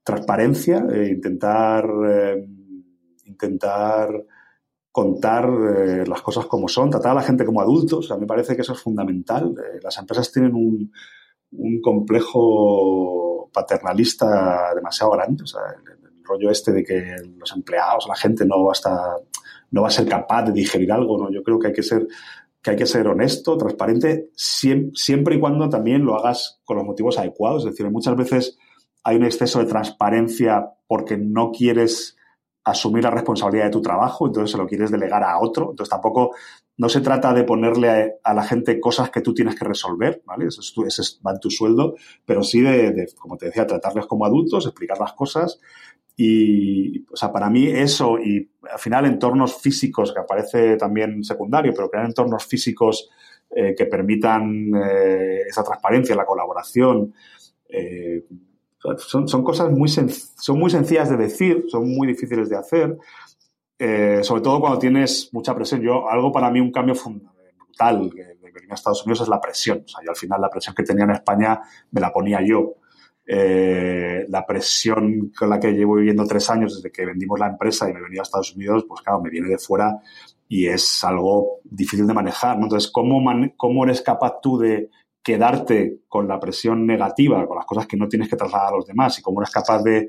S3: transparencia, e intentar, eh, intentar contar eh, las cosas como son, tratar a la gente como adultos. a mí me parece que eso es fundamental. las empresas tienen un, un, complejo paternalista demasiado grande. O sea, el, rollo este de que los empleados, la gente no va a estar, no va a ser capaz de digerir algo. ¿no? Yo creo que hay que ser que hay que ser honesto, transparente, siempre y cuando también lo hagas con los motivos adecuados. Es decir, muchas veces hay un exceso de transparencia porque no quieres asumir la responsabilidad de tu trabajo, entonces se lo quieres delegar a otro. Entonces tampoco no se trata de ponerle a, la gente cosas que tú tienes que resolver, ¿vale? Eso, es tu, va en tu sueldo, pero sí de, como te decía, tratarles como adultos, explicar las cosas Y, o sea, para mí eso y al final entornos físicos, que aparece también secundario, pero crear entornos físicos eh, que permitan eh, esa transparencia, la colaboración, eh, son, son, cosas muy, son muy sencillas de decir, son muy difíciles de hacer, sobre todo cuando tienes mucha presión. Yo, algo para mí, un cambio brutal de, venir a Estados Unidos es la presión. O sea, yo al final la presión que tenía en España me la ponía yo. Eh, la presión con la que llevo viviendo tres años desde que vendimos la empresa y me venido a Estados Unidos, pues claro, me viene de fuera y es algo difícil de manejar. ¿no? Entonces, ¿cómo, ¿cómo eres capaz tú de quedarte con la presión negativa, con las cosas que no tienes que trasladar a los demás y cómo eres capaz de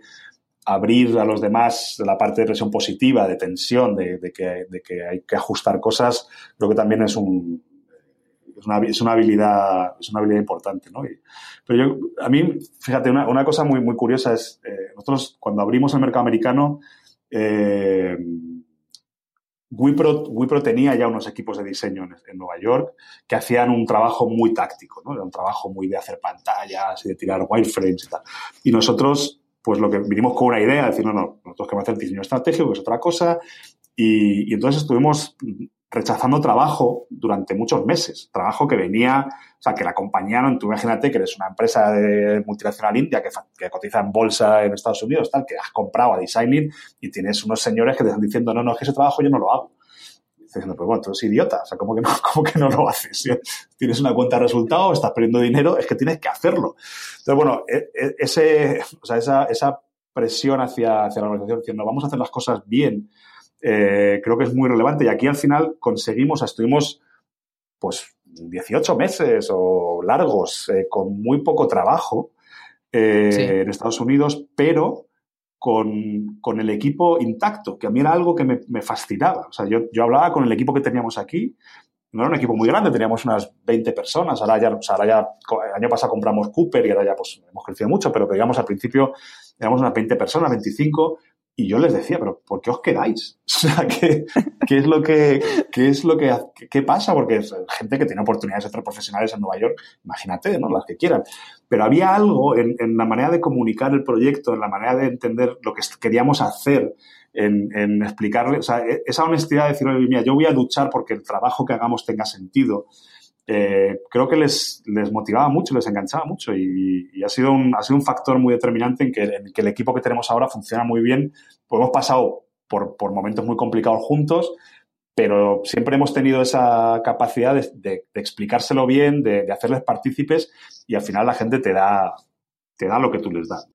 S3: abrir a los demás de la parte de presión positiva, de tensión, de, que, de que hay que ajustar cosas, creo que también es un, es una, es una, habilidad, es una habilidad importante, ¿no? pero yo, a mí, fíjate, una, una cosa muy, muy curiosa es, eh, nosotros cuando abrimos el mercado americano, eh, Wipro, Wipro, tenía ya unos equipos de diseño en, Nueva York que hacían un trabajo muy táctico, ¿no? Era un trabajo muy de hacer pantallas y de tirar wireframes y tal. Y nosotros, pues lo que vinimos con una idea, decir, no, no, nosotros queremos hacer diseño estratégico, que es otra cosa, y, y entonces estuvimos rechazando trabajo durante muchos meses. Trabajo que venía, o sea, que la compañía, no, tú imagínate que eres una empresa de multinacional india que, que, cotiza en bolsa en Estados Unidos, tal, que has comprado a Designing y tienes unos señores que te están diciendo, no, no, es que ese trabajo yo no lo hago. Y dices, pues bueno, tú eres idiota, o sea, ¿cómo que no, <laughs> cómo que no lo haces? <laughs> Tienes una cuenta de resultados, estás perdiendo dinero, es que tienes que hacerlo. Entonces, bueno, e, e, ese, o sea, esa, esa presión hacia, hacia la organización diciendo, vamos a hacer las cosas bien, eh, creo que es muy relevante. Y aquí al final conseguimos, estuvimos pues 18 meses o largos eh, con muy poco trabajo eh, en Estados Unidos, pero con, con, el equipo intacto, que a mí era algo que me, me fascinaba. O sea, yo, yo, hablaba con el equipo que teníamos aquí, no era un equipo muy grande, teníamos unas 20 personas, ahora ya, o sea, ahora ya el año pasado compramos Cooper y ahora ya pues hemos crecido mucho, pero digamos al principio éramos unas 20 personas, 25, y yo les decía, pero ¿por qué os quedáis? <laughs> O sea, ¿qué, qué es lo que, qué es lo que, qué pasa? Porque es gente que tiene oportunidades de ser profesionales en Nueva York, imagínate, ¿no? Las que quieran. Pero había algo en, en, la manera de comunicar el proyecto, en la manera de entender lo que queríamos hacer, en, en explicarle, o sea, e, esa honestidad de decirle, mira, yo voy a luchar porque el trabajo que hagamos tenga sentido. Eh, creo que les, les, motivaba mucho, les enganchaba mucho y, y, ha, sido un, ha sido un factor muy determinante en que, en que, el equipo que tenemos ahora funciona muy bien. Pues hemos pasado por, por, momentos muy complicados juntos, pero siempre hemos tenido esa capacidad de, de, de explicárselo bien, de, de, hacerles partícipes y al final la gente te da, te da lo que tú les das.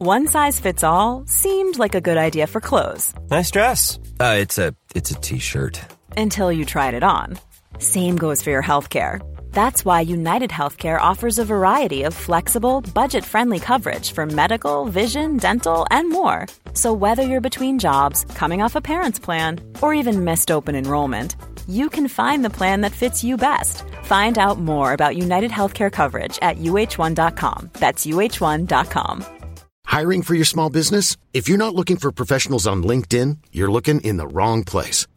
S4: One size fits all seemed like a good idea for clothes.
S5: Nice dress. Uh, it's a t-shirt.
S4: Until you tried it on. Same goes for your healthcare. That's why United Healthcare offers a variety of flexible, budget friendly coverage for medical, vision, dental, and more. So, whether you're between jobs, coming off a parent's plan, or even missed open enrollment, you can find the plan that fits you best. Find out more about United Healthcare coverage at uh1.com. That's uh1.com.
S6: Hiring for your small business? If you're not looking for professionals on LinkedIn, you're looking in the wrong place.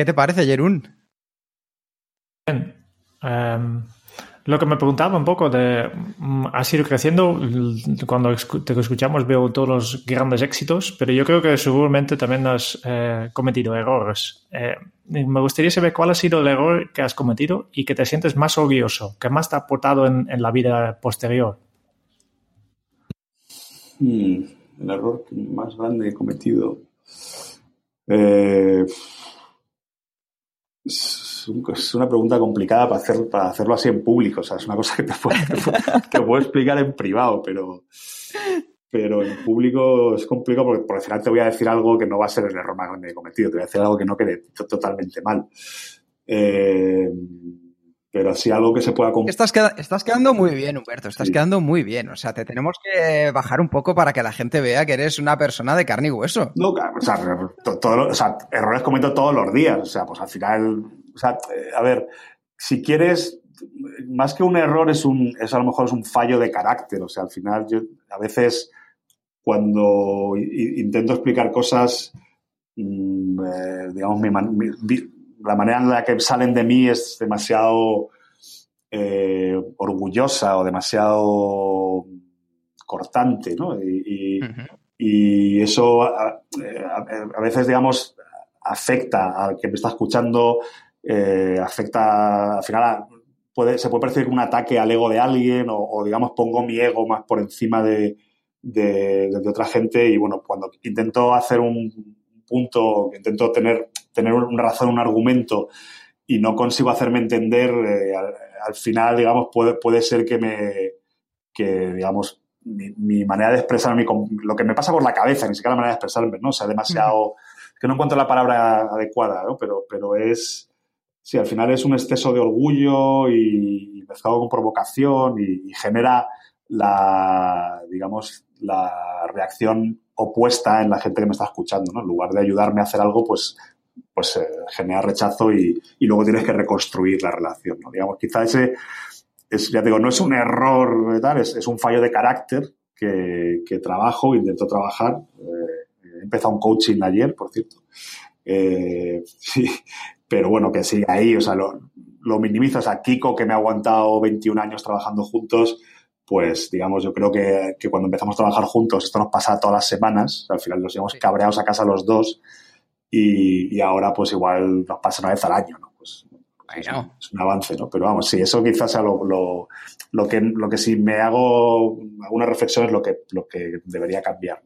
S1: ¿Qué te parece, Jerún?
S2: Bien. Um, lo que me preguntaba un poco de, mm, has ido creciendo, cuando te escuchamos veo todos los grandes éxitos, pero yo creo que seguramente también has eh, cometido errores. Eh, me gustaría saber cuál ha sido el error que has cometido y que te sientes más orgulloso, que más te ha aportado en, en la vida posterior.
S3: Hmm, el error más grande que he cometido. Eh, es una pregunta complicada para, hacer, para hacerlo así en público. O sea, es una cosa que te puedo, <laughs> te puedo explicar en privado, pero, pero en público es complicado porque por el final te voy a decir algo que no va a ser el error más grande que he cometido. Te voy a decir algo que no quede totalmente mal. Eh, pero sí algo que se pueda
S1: estás, estás quedando muy bien, Humberto, estás quedando muy bien. O sea, te tenemos que bajar un poco para que la gente vea que eres una persona de carne y hueso.
S3: No, o sea, o sea errores cometo todos los días. O sea, pues al final, o sea, eh, a ver, si quieres, más que un error es un, es a lo mejor es un fallo de carácter. O sea, al final yo a veces cuando intento explicar cosas, mm, eh, digamos, la manera en la que salen de mí es demasiado eh, orgullosa o demasiado cortante, ¿no? Y, eso a, veces, digamos, afecta al que me está escuchando, eh, afecta, al final, puede, se puede percibir un ataque al ego de alguien o digamos, pongo mi ego más por encima de, de, otra gente y bueno, cuando intento hacer un punto, intento tener, tener una razón, un argumento y no consigo hacerme entender, eh, al, final, digamos, puede, puede ser que me, que, digamos, mi, manera de expresarme, lo que me pasa por la cabeza, ni siquiera la manera de expresarme, ¿no? O sea, demasiado, que no encuentro la palabra adecuada, ¿no? Pero, pero es, sí, al final es un exceso de orgullo y, mezclado con provocación y genera la, digamos, la reacción opuesta en la gente que me está escuchando, ¿no? En lugar de ayudarme a hacer algo, pues, pues eh, genera rechazo y, luego tienes que reconstruir la relación, ¿no? Digamos, quizá ese, es, ya digo, no es un error tal, es, un fallo de carácter que, que trabajo, intento trabajar. Eh, he empezado un coaching ayer, por cierto. Eh, <laughs> sí, pero bueno, que sigue ahí, o sea, lo, lo minimizas a Kiko, que me ha aguantado 21 años trabajando juntos, pues digamos, yo creo que, cuando empezamos a trabajar juntos, esto nos pasa todas las semanas, al final nos íbamos cabreados a casa los dos y, ahora pues igual nos pasa una vez al año, ¿no? Pues, es, un, avance, ¿no? Pero vamos, sí, eso quizás sea lo, lo, que, lo que si me hago alguna reflexión es lo que, lo que debería cambiar.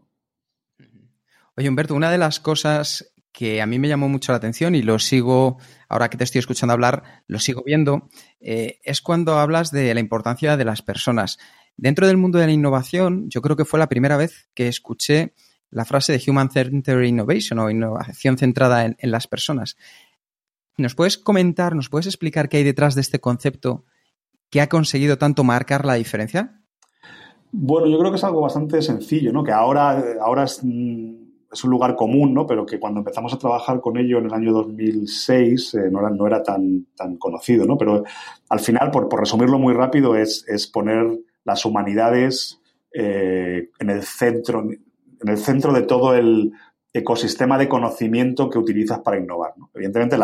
S1: Oye, Humberto, una de las cosas que a mí me llamó mucho la atención y lo sigo, ahora que te estoy escuchando hablar, lo sigo viendo, eh, es cuando hablas de la importancia de las personas. Dentro del mundo de la innovación, yo creo que fue la primera vez que escuché la frase de Human Centered Innovation o innovación centrada en, las personas. ¿Nos puedes comentar, nos puedes explicar qué hay detrás de este concepto que ha conseguido tanto marcar la diferencia?
S3: Bueno, yo creo que es algo bastante sencillo, ¿no? Que ahora, ahora es es un lugar común, ¿no? Pero que cuando empezamos a trabajar con ello en el año 2006 eh, no, era, no era tan, tan conocido, ¿no? Pero al final, por, resumirlo muy rápido, es, es poner las humanidades eh, en el centro, en el centro de todo el ecosistema de conocimiento que utilizas para innovar. Evidentemente,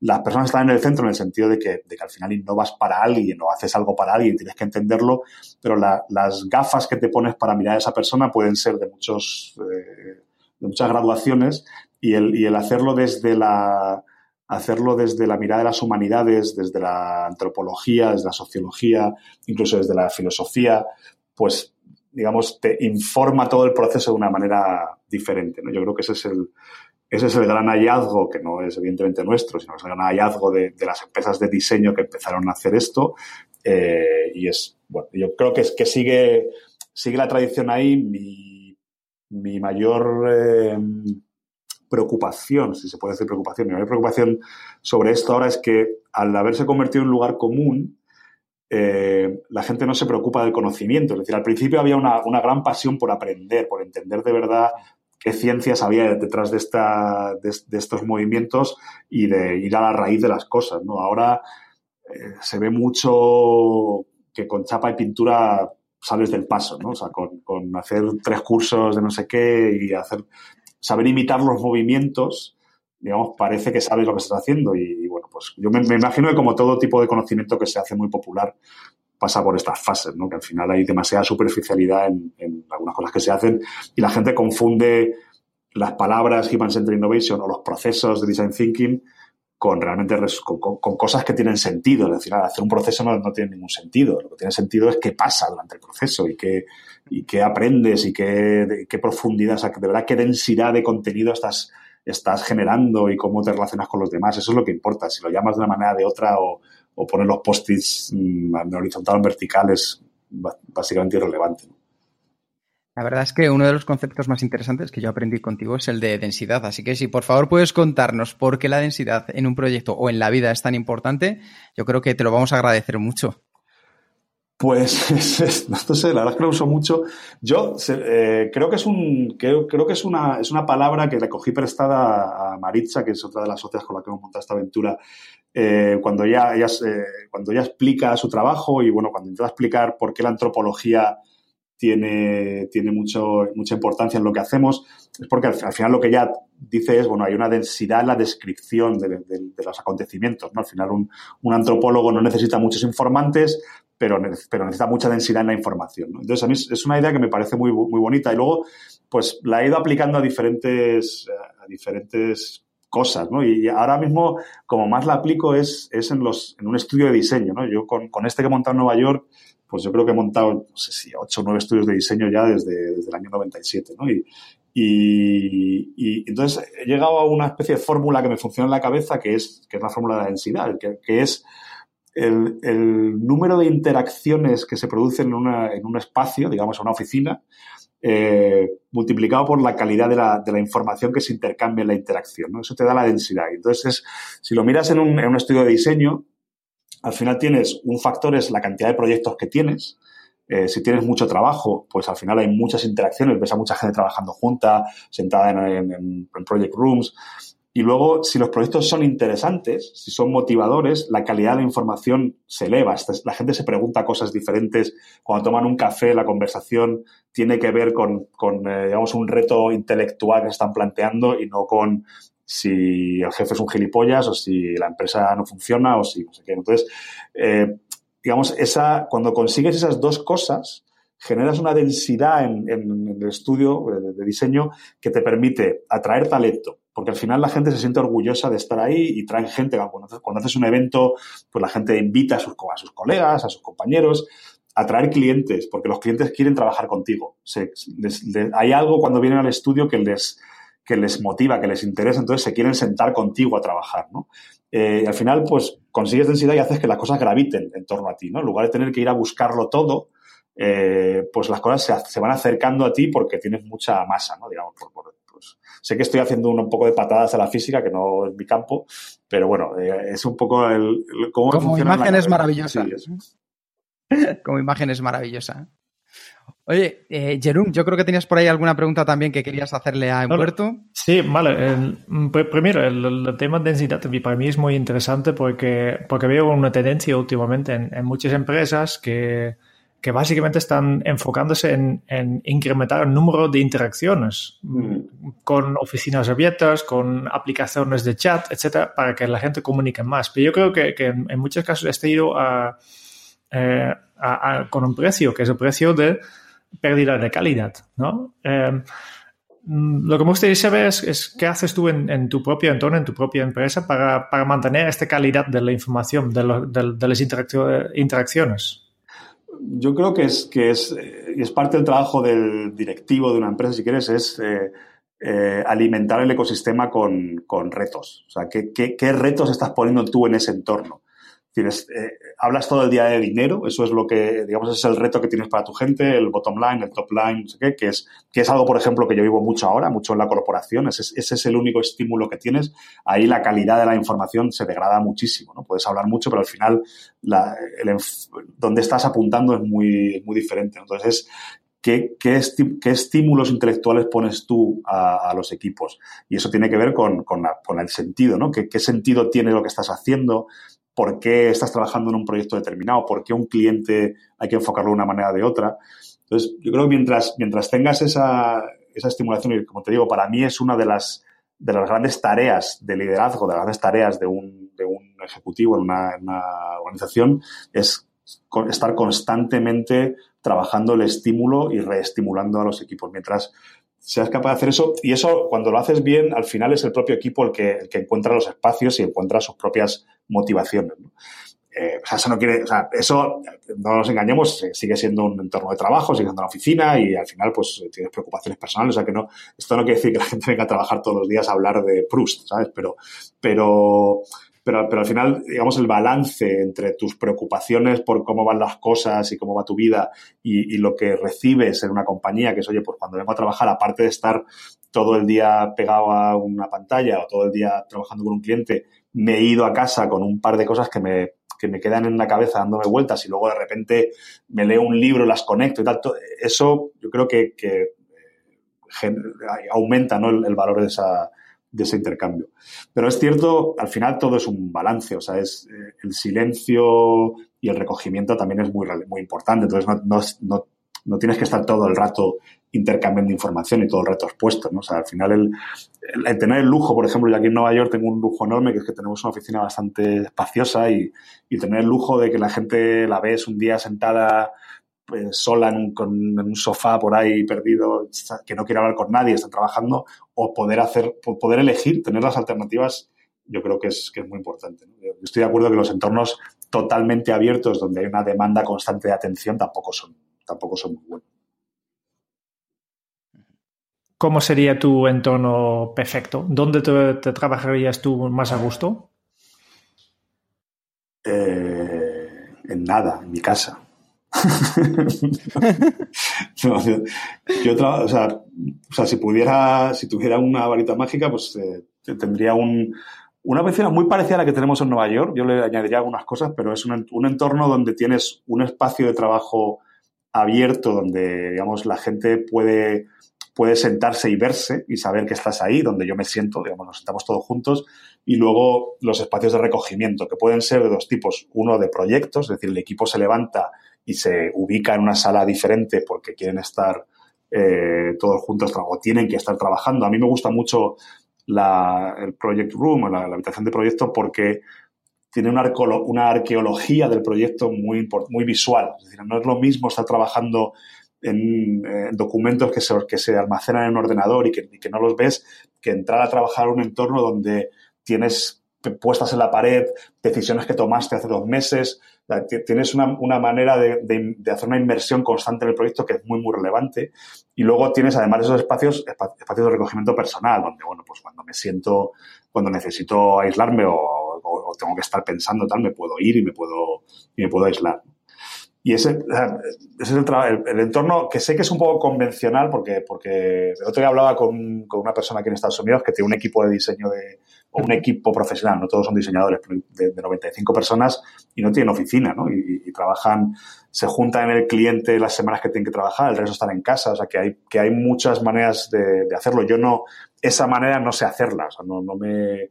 S3: las personas están en el centro en el sentido de que, de que, al final innovas para alguien o haces algo para alguien, tienes que entenderlo, pero las gafas que te pones para mirar a esa persona pueden ser de muchos eh, de muchas graduaciones y el, y el hacerlo desde la hacerlo desde la mirada de las humanidades, desde la antropología, desde la sociología, incluso desde la filosofía, pues digamos, te informa todo el proceso de una manera diferente. ¿no? Yo creo que ese es el, ese es el gran hallazgo, que no es evidentemente nuestro, sino que es el gran hallazgo de, las empresas de diseño que empezaron a hacer esto. Eh, y es, bueno, yo creo que, es, que sigue, sigue la tradición ahí. Mi, mi mayor eh, preocupación, si se puede decir preocupación, mi mayor preocupación sobre esto ahora es que al haberse convertido en un lugar común, eh, la gente no se preocupa del conocimiento. Es decir, al principio había una, gran pasión por aprender, por entender de verdad qué ciencias había detrás de, esta, de, estos movimientos y de ir a la raíz de las cosas. ¿no? Ahora eh, se ve mucho que con chapa y pintura sales del paso, ¿no? O sea, con, hacer tres cursos de no sé qué y hacer, saber imitar los movimientos, digamos, parece que sabes lo que estás haciendo y, bueno, pues yo me, imagino que como todo tipo de conocimiento que se hace muy popular pasa por estas fases, ¿no? Que al final hay demasiada superficialidad en, algunas cosas que se hacen y la gente confunde las palabras Human Centered Innovation o los procesos de Design Thinking con realmente con, cosas que tienen sentido. Es decir, hacer un proceso no, tiene ningún sentido. Lo que tiene sentido es qué pasa durante el proceso y qué, y qué aprendes y qué, qué profundidad, de verdad qué densidad de contenido estás, estás generando y cómo te relacionas con los demás. Eso es lo que importa. Si lo llamas de una manera o de otra o, o los post-its mm, en horizontal o en vertical es básicamente irrelevante.
S1: La verdad es que uno de los conceptos más interesantes que yo aprendí contigo es el de densidad. Así que si por favor puedes contarnos por qué la densidad en un proyecto o en la vida es tan importante, yo creo que te lo vamos a agradecer mucho.
S3: Pues <laughs> no sé, la verdad es que lo uso mucho. Yo eh, creo que es un creo, que es una, es una palabra que le cogí prestada a Maritza, que es otra de las socias con la que hemos montado esta aventura, eh, cuando ella, ella cuando ella explica su trabajo y bueno, cuando intenta explicar por qué la antropología tiene, tiene mucho, mucha importancia en lo que hacemos, es porque al, final lo que ella dice es, bueno, hay una densidad en la descripción de, los acontecimientos, ¿no? Al final un, un, antropólogo no necesita muchos informantes, pero, pero necesita mucha densidad en la información. Entonces, a mí es una idea que me parece muy, muy bonita y luego, pues, la he ido aplicando a diferentes, a diferentes cosas, ¿no? Y ahora mismo, como más la aplico es, es en, los, en un estudio de diseño, ¿no? Yo con, con este que he montado en Nueva York, pues yo creo que he montado, no sé si ocho o nueve estudios de diseño ya desde, desde el año 97, ¿no? Y, y, entonces he llegado a una especie de fórmula que me funciona en la cabeza, que es, que es la fórmula de la densidad, que, que es el, el, número de interacciones que se producen en, una, en un espacio, digamos, en una oficina, eh, multiplicado por la calidad de la, de la, información que se intercambia en la interacción. ¿no? Eso te da la densidad. Entonces, si lo miras en un, en un estudio de diseño, al final tienes un factor es la cantidad de proyectos que tienes. Eh, si tienes mucho trabajo, pues al final hay muchas interacciones, ves a mucha gente trabajando junta, sentada en, project rooms. Y luego, si los proyectos son interesantes, si son motivadores, la calidad de la información se eleva. La gente se pregunta cosas diferentes. Cuando toman un café, la conversación tiene que ver con, con eh, digamos, un reto intelectual que están planteando y no con si el jefe es un gilipollas o si la empresa no funciona o si no sé qué. Entonces, eh, digamos, esa, cuando consigues esas dos cosas, generas una densidad en, el estudio de, diseño que te permite atraer talento, porque al final la gente se siente orgullosa de estar ahí y traen gente. Cuando, haces un evento, pues la gente invita a sus colegas, a sus compañeros, atraer clientes, porque los clientes quieren trabajar contigo. hay algo cuando vienen al estudio que les, que les motiva, que les interesa, entonces se quieren sentar contigo a trabajar, ¿no? Eh, y al final, pues consigues densidad y haces que las cosas graviten en torno a ti, ¿no? En lugar de tener que ir a buscarlo todo, eh, pues las cosas se, van acercando a ti porque tienes mucha masa, ¿no? Digamos, pues, sé que estoy haciendo un, poco de patadas a la física, que no es mi campo, pero bueno, eh, es un poco el,
S1: cómo <laughs> Como imagen es maravillosa. Como imagen es maravillosa. Oye, eh, Jerón, yo creo que tenías por ahí alguna pregunta también que querías hacerle a Humberto.
S2: Sí, vale. Mm, primero, el, tema de densidad para mí es muy interesante porque, porque veo una tendencia últimamente en, muchas empresas que, que, básicamente están enfocándose en, incrementar el número de interacciones mm. con oficinas abiertas, con aplicaciones de chat, etcétera, para que la gente comunique más. Pero yo creo que, que en, muchos casos este ido a, eh, con un precio, que es el precio de pérdida de calidad, ¿no? Em, mm, lo que me gustaría saber es, qué haces tú en, tu propio entorno, en tu propia empresa, para, mantener esta calidad de la información, de, las interacciones.
S3: Yo creo que es, que es, y es parte del trabajo del directivo de una empresa, si quieres, es eh, eh, alimentar el ecosistema con, retos. O sea, ¿qué, qué, retos estás poniendo tú en ese entorno? Tienes, eh, hablas todo el día de dinero, eso es lo que, digamos, es el reto que tienes para tu gente, el bottom line, el top line, no sé qué, que es, que es algo, por ejemplo, que yo vivo mucho ahora, mucho en la corporación, ese, es el único estímulo que tienes. Ahí la calidad de la información se degrada muchísimo, ¿no? Puedes hablar mucho, pero al final donde estás apuntando es muy, muy diferente. Entonces, ¿Qué, qué, estímulos intelectuales pones tú a, los equipos? Y eso tiene que ver con, con, el sentido, ¿no? ¿Qué, ¿Qué, sentido tiene lo que estás haciendo? Por qué estás trabajando en un proyecto determinado, por qué un cliente hay que enfocarlo de una manera o de otra. Entonces, yo creo que mientras, mientras tengas esa, esa estimulación, y como te digo, para mí es una de las, de las grandes tareas de liderazgo, de las grandes tareas de un, de un ejecutivo en una, organización, es estar constantemente trabajando el estímulo y reestimulando a los equipos. Mientras seas capaz de hacer eso. Y eso, cuando lo haces bien, al final es el propio equipo el que, el que encuentra los espacios y encuentra sus propias motivaciones. Eh, o sea, eso no quiere, o sea, eso, no nos engañemos, eh, sigue siendo un entorno de trabajo, sigue siendo una oficina y al final, pues, tienes preocupaciones personales. O sea, que no, esto no quiere decir que la gente venga a trabajar todos los días a hablar de Proust, ¿sabes? Pero, pero, pero, pero al final, digamos, el balance entre tus preocupaciones por cómo van las cosas y cómo va tu vida y, y lo que recibes en una compañía, que es, oye, pues cuando vengo a trabajar, aparte de estar todo el día pegado a una pantalla o todo el día trabajando con un cliente, me he ido a casa con un par de cosas que me, que me quedan en la cabeza dándome vueltas y luego de repente me leo un libro, las conecto y tal. Eso yo creo que, que aumenta ¿no? el, valor de, esa, de ese intercambio. Pero es cierto, al final todo es un balance, o sea, es eh, el silencio y el recogimiento también es muy, muy importante. Entonces, no, no, no, tienes que estar todo el rato intercambiando información y todo el rato expuesto, ¿no? O sea, al final el, tener el lujo, por ejemplo, yo aquí en Nueva York tengo un lujo enorme, que es que tenemos una oficina bastante espaciosa y, y tener el lujo de que la gente la ves un día sentada pues, sola en un, con, un, sofá por ahí perdido, que no quiere hablar con nadie, está trabajando, o poder hacer, poder elegir, tener las alternativas, yo creo que es, que es muy importante. Yo estoy de acuerdo que los entornos totalmente abiertos, donde hay una demanda constante de atención, tampoco son, tampoco son muy buenos.
S2: ¿Cómo sería tu entorno perfecto? ¿Dónde te, trabajarías tú más a gusto?
S3: Eh, en nada, en mi casa. <laughs> yo, o, sea, o, sea, si pudiera, si tuviera una varita mágica, pues eh, tendría un, una oficina muy parecida a la que tenemos en Nueva York. Yo le añadiría algunas cosas, pero es un, un, entorno donde tienes un espacio de trabajo abierto, donde, digamos, la gente puede, puede sentarse y verse y saber que estás ahí, donde yo me siento, digamos, nos sentamos todos juntos. Y luego los espacios de recogimiento, que pueden ser de dos tipos. Uno de proyectos, es decir, el equipo se levanta y se ubica en una sala diferente porque quieren estar eh, todos juntos o tienen que estar trabajando. A mí me gusta mucho la, el Project Room la, la, habitación de proyecto porque tiene una, una arqueología del proyecto muy, muy visual. Es decir, no es lo mismo estar trabajando en, en documentos que se, que se almacenan en un ordenador y que, y que no los ves que entrar a trabajar en un entorno donde tienes puestas en la pared, decisiones que tomaste hace dos meses, tienes una, una manera de, de, de, hacer una inmersión constante en el proyecto que es muy, muy relevante. Y luego tienes además esos espacios, espacios de recogimiento personal, donde, bueno, pues cuando me siento, cuando necesito aislarme o, o, o tengo que estar pensando tal, me puedo ir y me puedo, y me puedo aislar. Y ese, ese es el, el, el, entorno que sé que es un poco convencional porque, porque el otro día hablaba con, con, una persona aquí en Estados Unidos que tiene un equipo de diseño de, o un equipo profesional, no todos son diseñadores, de, de 95 personas y no tienen oficina, ¿no? Y, y, trabajan, se juntan en el cliente las semanas que tienen que trabajar, el resto están en casa, o sea que hay, que hay muchas maneras de, de hacerlo. Yo no, esa manera no sé hacerla, o sea, no, no me,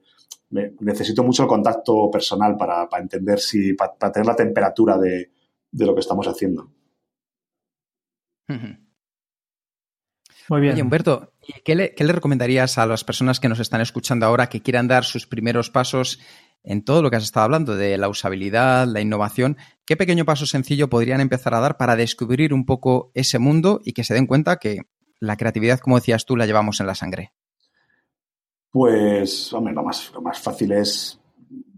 S3: me, necesito mucho el contacto personal para, para entender si, para, para tener la temperatura de, de lo que estamos haciendo.
S2: Muy bien.
S1: Oye, Humberto, ¿qué le, ¿qué le, recomendarías a las personas que nos están escuchando ahora que quieran dar sus primeros pasos en todo lo que has estado hablando de la usabilidad, la innovación? ¿Qué pequeño paso sencillo podrían empezar a dar para descubrir un poco ese mundo y que se den cuenta que la creatividad, como decías tú, la llevamos en la sangre?
S3: Pues, hombre, lo más, lo más fácil es,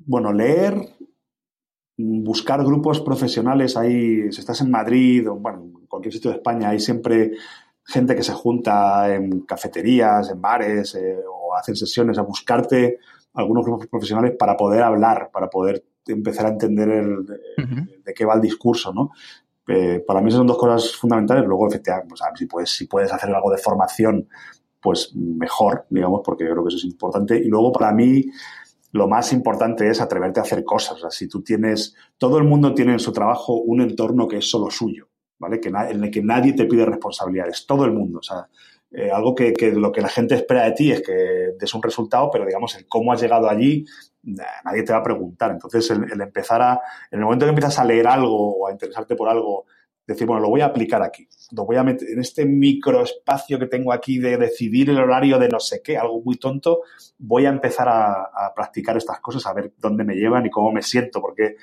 S3: bueno, leer, buscar grupos profesionales ahí, si estás en Madrid o bueno, en cualquier sitio de España, hay siempre gente que se junta en cafeterías, en bares eh, o hacen sesiones a buscarte algunos grupos profesionales para poder hablar, para poder empezar a entender el, uh -huh. de qué va el discurso, ¿no? Eh, para mí son dos cosas fundamentales. Luego, efectivamente, pues, si, puedes, si puedes hacer algo de formación, pues mejor, digamos, porque yo creo que eso es importante. Y luego, para mí, lo más importante es atreverte a hacer cosas. O sea, si tú tienes, todo el mundo tiene en su trabajo un entorno que es solo suyo, ¿vale? Que en el que nadie te pide responsabilidades, todo el mundo. O sea, eh, algo que, que, lo que la gente espera de ti es que des un resultado, pero digamos, el cómo has llegado allí, nadie te va a preguntar. Entonces, el, el empezar a, en el momento que empiezas a leer algo o a interesarte por algo, decir, bueno, lo voy a aplicar aquí, lo voy a meter en este microespacio que tengo aquí de decidir el horario de no sé qué, algo muy tonto, voy a empezar a, practicar estas cosas, a ver dónde me llevan y cómo me siento, porque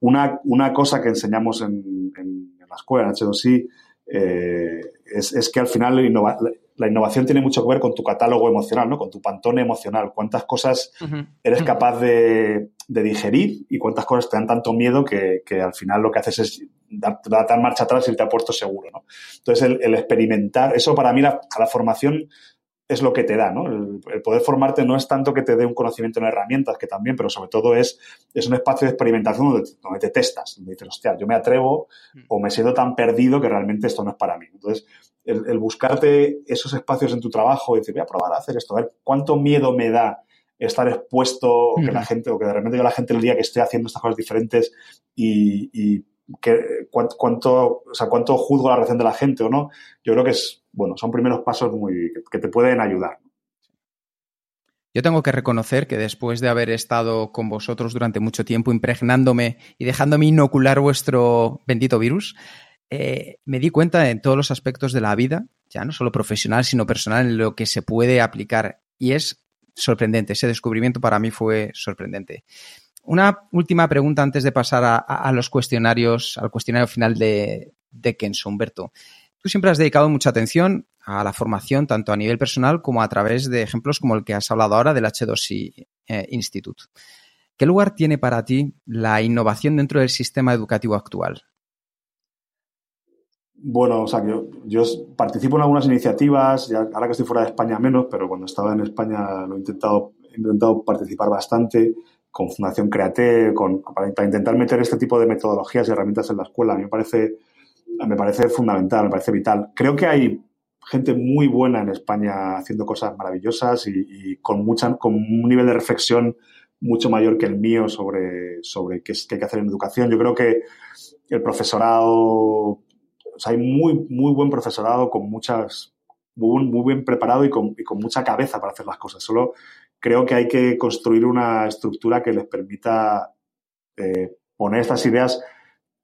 S3: una, una cosa que enseñamos en, en, la escuela, en H2I, eh, es, es, que al final la, innovación tiene mucho que ver con tu catálogo emocional, ¿no? con tu pantone emocional. ¿Cuántas cosas uh -huh. eres capaz de, de, digerir y cuántas cosas te dan tanto miedo que, que al final lo que haces es dar, dar, marcha atrás y te ha puesto seguro? ¿no? Entonces, el, el, experimentar, eso para mí la, a la formación es lo que te da, ¿no? El, poder formarte no es tanto que te dé un conocimiento en herramientas, que también, pero sobre todo es, es un espacio de experimentación donde, te testas, donde dices, hostia, yo me atrevo o me siento tan perdido que realmente esto no es para mí. Entonces, el, buscarte esos espacios en tu trabajo y decir, voy a probar a hacer esto, a ver cuánto miedo me da estar expuesto o que la gente, o que de repente yo la gente el día que esté haciendo estas cosas diferentes y, y que, cuánto, o sea, cuánto juzgo la reacción de la gente o no. Yo creo que es, bueno, son primeros pasos muy, que, te pueden ayudar.
S1: Yo tengo que reconocer que después de haber estado con vosotros durante mucho tiempo, impregnándome y dejándome inocular vuestro bendito virus, eh, me di cuenta en todos los aspectos de la vida, ya no solo profesional, sino personal, en lo que se puede aplicar. Y es sorprendente. Ese descubrimiento para mí fue sorprendente. Una última pregunta antes de pasar a, los cuestionarios, al cuestionario final de, de Kenzo, Humberto. Tú siempre has dedicado mucha atención a la formación, tanto a nivel personal como a través de ejemplos como el que has hablado ahora del H2I eh, Institute. ¿Qué lugar tiene para ti la innovación dentro del sistema educativo actual?
S3: Bueno, o sea, yo, yo participo en algunas iniciativas, ahora que estoy fuera de España menos, pero cuando estaba en España lo he intentado, he intentado participar bastante con Fundación Create, con, para, intentar meter este tipo de metodologías y herramientas en la escuela. A mí me parece, me parece fundamental, me parece vital. Creo que hay gente muy buena en España haciendo cosas maravillosas y, con, mucha, con un nivel de reflexión mucho mayor que el mío sobre, sobre qué, qué hay que hacer en educación. Yo creo que el profesorado, sea, hay muy, muy buen profesorado con muchas, muy, muy bien preparado y con, y con, mucha cabeza para hacer las cosas. Solo creo que hay que construir una estructura que les permita eh, poner estas ideas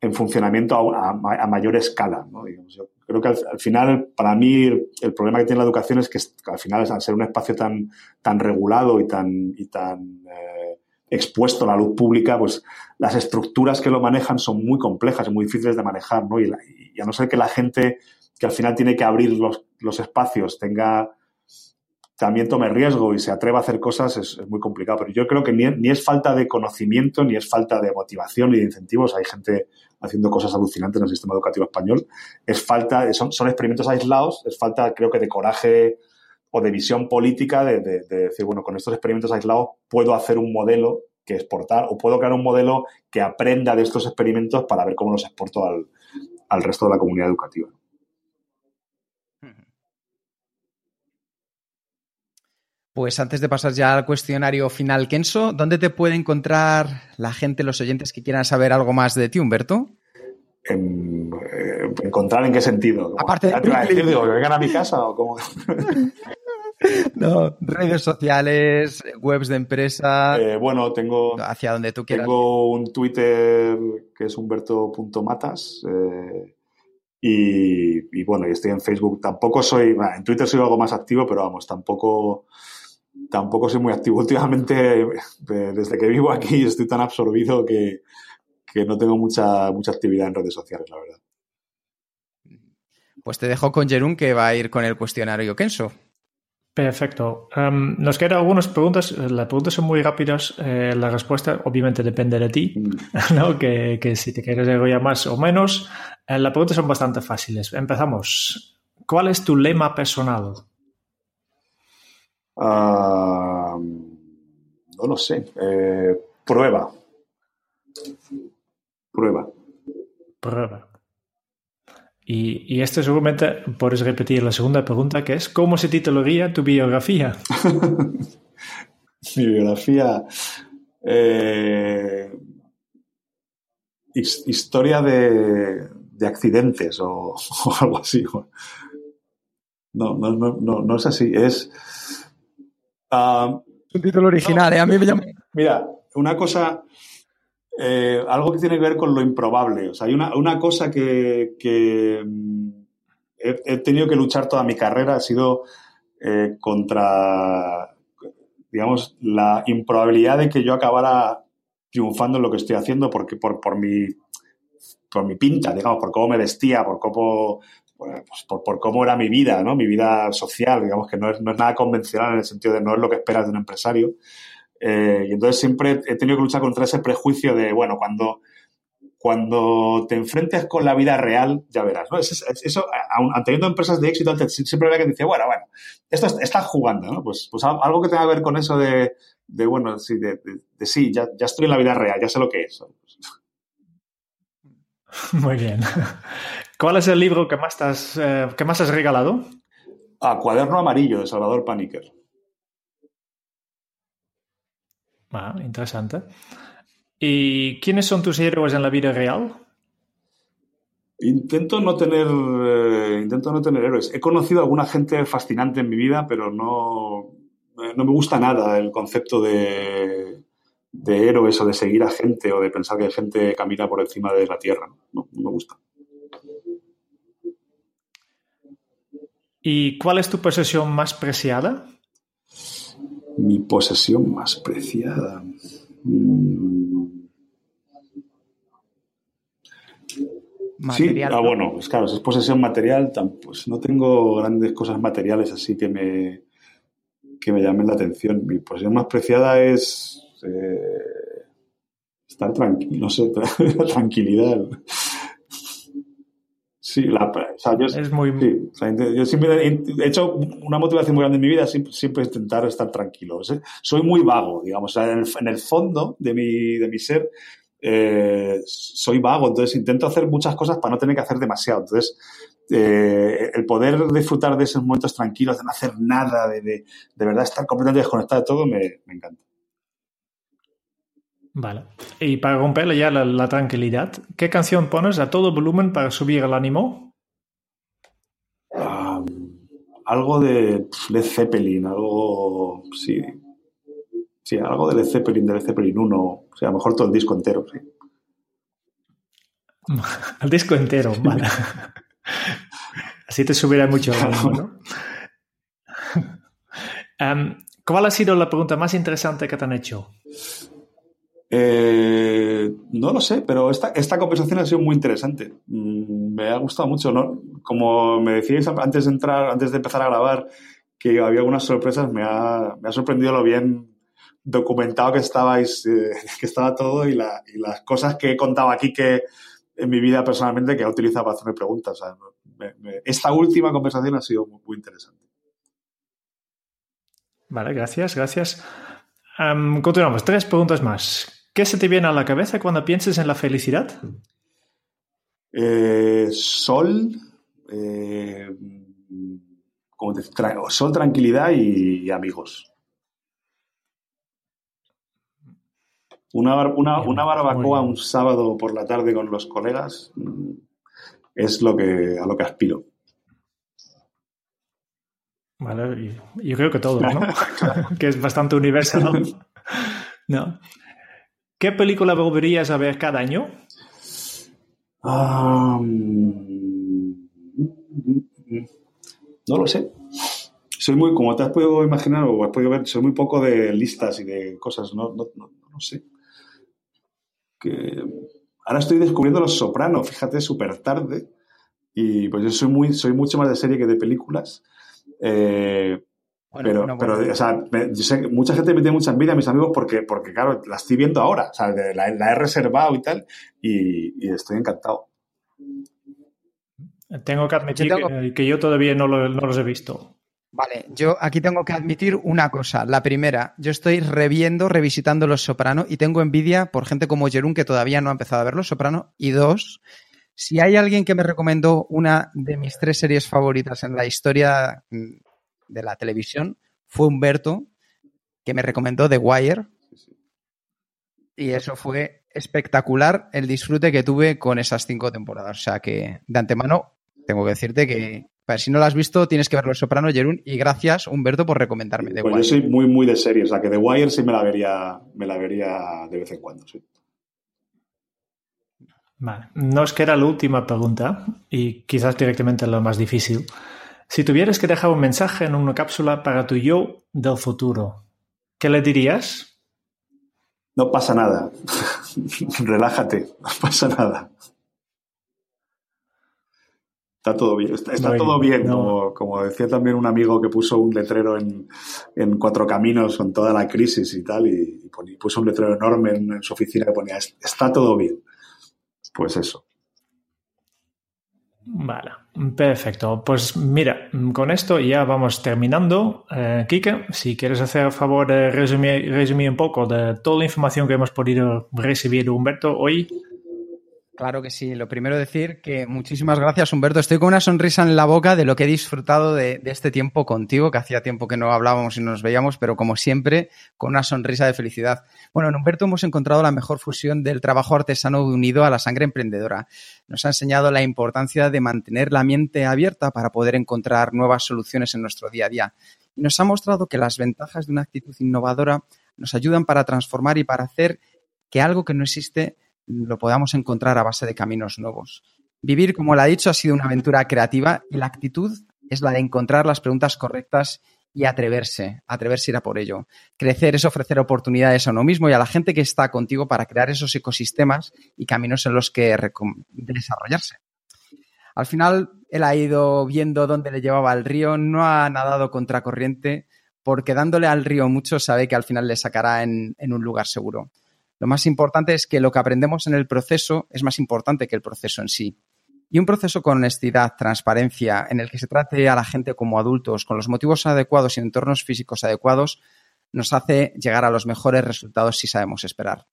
S3: en funcionamiento a, mayor escala. yo creo que al, final, para mí, el, problema que tiene la educación es que, al final, al ser un espacio tan, tan regulado y tan, y tan eh, expuesto a la luz pública, pues las estructuras que lo manejan son muy complejas y muy difíciles de manejar. ¿no? Y, a no ser que la gente que al final tiene que abrir los, los espacios tenga también tome riesgo y se atreva a hacer cosas es, muy complicado. Pero yo creo que ni, es falta de conocimiento, ni es falta de motivación ni de incentivos. Hay gente haciendo cosas alucinantes en el sistema educativo español. Es falta, son, son experimentos aislados, es falta, creo que, de coraje o de visión política de, decir, bueno, con estos experimentos aislados puedo hacer un modelo que exportar o puedo crear un modelo que aprenda de estos experimentos para ver cómo los exporto al, al resto de la comunidad educativa.
S1: Pues antes de pasar ya al cuestionario final, Kenso, ¿dónde te puede encontrar la gente, los oyentes que quieran saber algo más de ti, Humberto?
S3: En, eh, ¿Encontrar en qué sentido?
S1: Aparte de
S3: decir, digo, que vengan a mi casa o cómo? <laughs>
S1: no, redes sociales, webs de empresa.
S3: Eh, bueno, tengo.
S1: Hacia donde tú quieras.
S3: Tengo un Twitter que es humberto.matas. Eh, y, y, bueno, y estoy en Facebook. Tampoco soy. en Twitter soy algo más activo, pero vamos, tampoco tampoco soy muy activo últimamente. <laughs> Desde que vivo aquí estoy tan absorbido que, no tengo mucha, mucha actividad en redes sociales, la verdad.
S1: Pues te dejo con Jerún que va a ir con el cuestionario Kenso.
S2: Perfecto. Em, nos quedan algunas preguntas. Las preguntas son muy rápidas. Eh, la respuesta obviamente depende de ti. <laughs> ¿no? que, si te quieres ya más o menos. Eh, las preguntas son bastante fáciles. Empezamos. ¿Cuál es tu lema personal?
S3: Ah, no lo sé. Eh, prueba. Prueba.
S2: Prueba. Y, y esto seguramente puedes repetir la segunda pregunta, que es ¿cómo se titularía tu biografía? <laughs>
S3: Mi biografía. Eh, historia de, accidentes <laughs> o, algo así. No, no, no, no, no es así. Es
S1: Uh, un título original, ¿eh? A mí me llama.
S3: Mira, una cosa. Eh, algo que tiene que ver con lo improbable. O sea, hay una, cosa que, mm, he, tenido que luchar toda mi carrera, ha sido eh, contra, digamos, la improbabilidad de que yo acabara triunfando en lo que estoy haciendo porque por, por mi por mi pinta, digamos, por cómo me vestía, por cómo pues, por, cómo era mi vida, ¿no? Mi vida social, digamos que no es, nada convencional en el sentido de no es lo que esperas de un empresario. Eh, y entonces siempre he tenido que luchar contra ese prejuicio de, bueno, cuando, cuando te enfrentes con la vida real, ya verás, ¿no? Eso, eso aun, teniendo empresas de éxito, siempre había que decir, bueno, bueno, esto está jugando, ¿no? Pues, pues algo que tenga que ver con eso de, de bueno, sí, de, de, sí, ya, ya estoy en la vida real, ya sé lo que es. <laughs>
S2: Muy bien. ¿Cuál es el libro que más, has, eh, que más has regalado?
S3: A Cuaderno Amarillo, de Salvador Paniker.
S2: Ah, interesante. ¿Y quiénes son tus héroes en la vida real?
S3: Intento no tener, eh, intento no tener héroes. He conocido a alguna gente fascinante en mi vida, pero no, no me gusta nada el concepto de, de héroes o de seguir a gente o de pensar que gente camina por encima de la tierra. No, no me gusta.
S2: ¿Y cuál es tu posesión más preciada?
S3: Mi posesión más preciada. Mm. Material. Sí, ah, bueno, pues claro, si es posesión material, pues no tengo grandes cosas materiales así que me, que me llamen la atención. Mi posesión más preciada es eh, estar tranquilo, no sé, la <laughs> tranquilidad. Sí, la, o sea, yo, es muy... yo siempre he hecho una motivación muy grande en mi vida, siempre, siempre intentar estar tranquilo. Soy muy vago, digamos. en, el, fondo de mi, de mi ser, eh, soy vago, entonces intento hacer muchas cosas para no tener que hacer demasiado. Entonces, eh, el poder disfrutar de esos momentos tranquilos, de no hacer nada, de, de, de verdad estar completamente desconectado de todo, me, me encanta.
S2: Vale. Y para romperle ya la, tranquilidad, ¿qué canción pones a todo volumen para subir el ánimo?
S3: algo de Led Zeppelin, algo. Sí. Sí, algo de Led Zeppelin, de Led Zeppelin 1. O sea, a lo mejor todo el disco entero, sí. <laughs>
S2: el disco entero, vale. <laughs> Así te subirá mucho el ánimo, ¿no? <laughs> ¿Cuál ha sido la pregunta más interesante que te han hecho?
S3: Eh, no lo sé, pero esta, esta conversación ha sido muy interesante. Mm, me ha gustado mucho, ¿no? Como me decíais antes de entrar, antes de empezar a grabar, que había algunas sorpresas, me ha, me ha sorprendido lo bien documentado que estabais, eh, <laughs> que estaba todo y, la, y, las cosas que he contado aquí que en mi vida personalmente que he utilizado para hacerme preguntas. esta última conversación ha sido muy interesante.
S2: Vale, gracias, gracias. continuamos. Tres preguntas más. ¿Qué se te viene a la cabeza cuando pienses en la felicidad?
S3: Eh, sol, eh, sol, tranquilidad y, amigos. Una, una, barbacoa un sábado por la tarde con los colegas mm, es lo que, a lo que aspiro.
S2: Vale, yo creo que todo, ¿no? <laughs> <laughs> que es bastante universal. ¿no? <laughs> ¿Qué película volverías a ver cada año?
S3: no lo sé. Soy muy, como te has podido imaginar o has podido ver, soy muy poco de listas y de cosas, no, no, no, sé. Que ahora estoy descubriendo Los Sopranos, fíjate, súper tarde. Y pues yo soy, muy, soy mucho más de serie que de películas. Eh, pero, pero o sea, yo sé que mucha gente me tiene mucha envidia a mis amigos porque, porque claro, la estoy viendo ahora. O sea, la, he reservado y tal, y, estoy encantado.
S2: Tengo que admitir Que, yo todavía no, no, los he visto.
S1: Vale, yo aquí tengo que admitir una cosa. La primera, yo estoy reviendo, revisitando Los Soprano y tengo envidia por gente como Jerún que todavía no ha empezado a ver Los Soprano. Y dos, si hay alguien que me recomendó una de mis tres series favoritas en la historia de la televisión fue Humberto, que me recomendó The Wire. Y eso fue espectacular el disfrute que tuve con esas cinco temporadas. O sea que, de antemano, tengo que decirte que si no lo has visto, tienes que verlo Los Soprano, Jerún. Y gracias, Humberto, por recomendarme
S3: The pues Yo soy muy, muy de serie. O sea que The Wire sí me la vería, me la vería de vez en cuando, sí.
S2: Vale. Nos queda la última pregunta y quizás directamente lo más difícil. Si tuvieras que dejar un mensaje en una cápsula para tu yo del futuro, ¿qué le dirías?
S3: No pasa nada. <laughs> Relájate, no pasa nada. Está todo bien, está, todo bien, como, decía también un amigo que puso un letrero en, Cuatro Caminos con toda la crisis y tal, y, puso un letrero enorme en, su oficina que ponía, está todo bien. pues eso.
S2: Vale, perfecto. Pues mira, con esto ya vamos terminando. Eh, Kike, si quieres hacer favor de resumir, resumir un poco de toda la información que hemos podido recibir de Humberto hoy,
S1: Claro que sí. Lo primero decir que muchísimas gracias, Humberto. Estoy con una sonrisa en la boca de lo que he disfrutado de, este tiempo contigo, que hacía tiempo que no hablábamos y nos veíamos, pero como siempre, con una sonrisa de felicidad. Bueno, en Humberto hemos encontrado la mejor fusión del trabajo artesano unido a la sangre emprendedora. Nos ha enseñado la importancia de mantener la mente abierta para poder encontrar nuevas soluciones en nuestro día a día. Y nos ha mostrado que las ventajas de una actitud innovadora nos ayudan para transformar y para hacer que algo que no existe lo podamos encontrar a base de caminos nuevos. Vivir, como le ha dicho, ha sido una aventura creativa y la actitud es la de encontrar las preguntas correctas y atreverse, atreverse a ir a por ello. Crecer es ofrecer oportunidades a uno mismo y a la gente que está contigo para crear esos ecosistemas y caminos en los que desarrollarse. Al final, él ha ido viendo dónde le llevaba el río, no ha nadado contracorriente, porque dándole al río mucho sabe que al final le sacará en un lugar seguro. Lo más importante es que lo que aprendemos en el proceso es más importante que el proceso en sí. Y un proceso con honestidad, transparencia, en el que se trate a la gente como adultos, con los motivos adecuados y entornos físicos adecuados, nos hace llegar a los mejores resultados si sabemos esperar.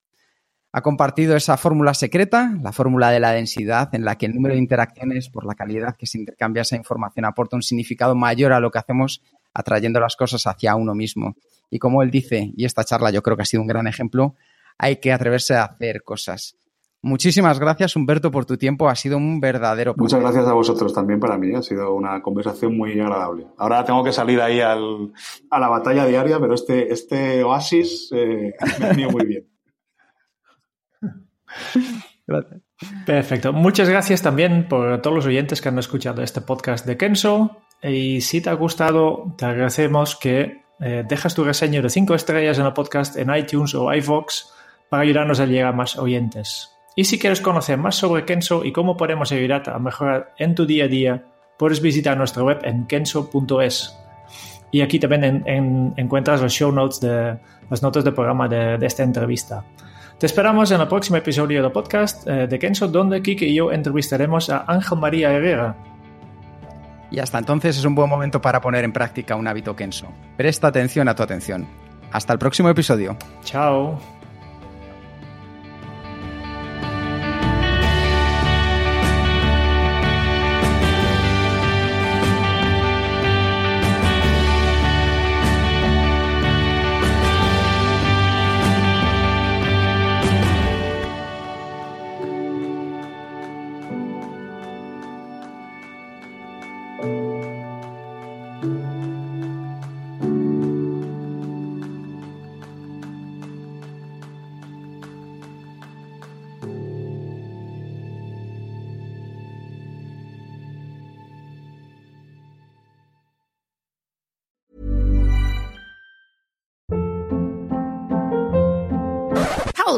S1: Ha compartido esa fórmula secreta, la fórmula de la densidad, en la que el número de interacciones por la calidad que se intercambia esa información aporta un significado mayor a lo que hacemos atrayendo las cosas hacia uno mismo. Y como él dice, y esta charla yo creo que ha sido un gran ejemplo, hay que atreverse a hacer cosas. Muchísimas gracias, Humberto, por tu tiempo. Ha sido un verdadero
S3: Muchas gracias a vosotros también para mí. Ha sido una conversación muy agradable. Ahora tengo que salir ahí a la batalla diaria, pero este, este oasis eh, me ha venido muy bien. <laughs>
S2: Gracias. Perfecto. Muchas gracias también por todos los oyentes que han escuchado este podcast de Kenso. Y si te ha gustado, te agradecemos que eh, dejas tu reseño de 5 estrellas en el podcast en iTunes o iVoox para ayudarnos a llegar a más oyentes. Y si quieres conocer más sobre Kenso y cómo podemos ayudarte a mejorar en tu día a día, puedes visitar nuestra web en kenso.es. Y aquí también encuentras los show notes de las notas del programa de, esta entrevista. Te esperamos en el próximo episodio del podcast eh, de Kenso, donde Kike y yo entrevistaremos a Ángel María Herrera,
S1: y hasta entonces es un buen momento para poner en práctica un hábito Kenso. Presta atención a tu atención. Hasta el próximo episodio.
S2: Chao.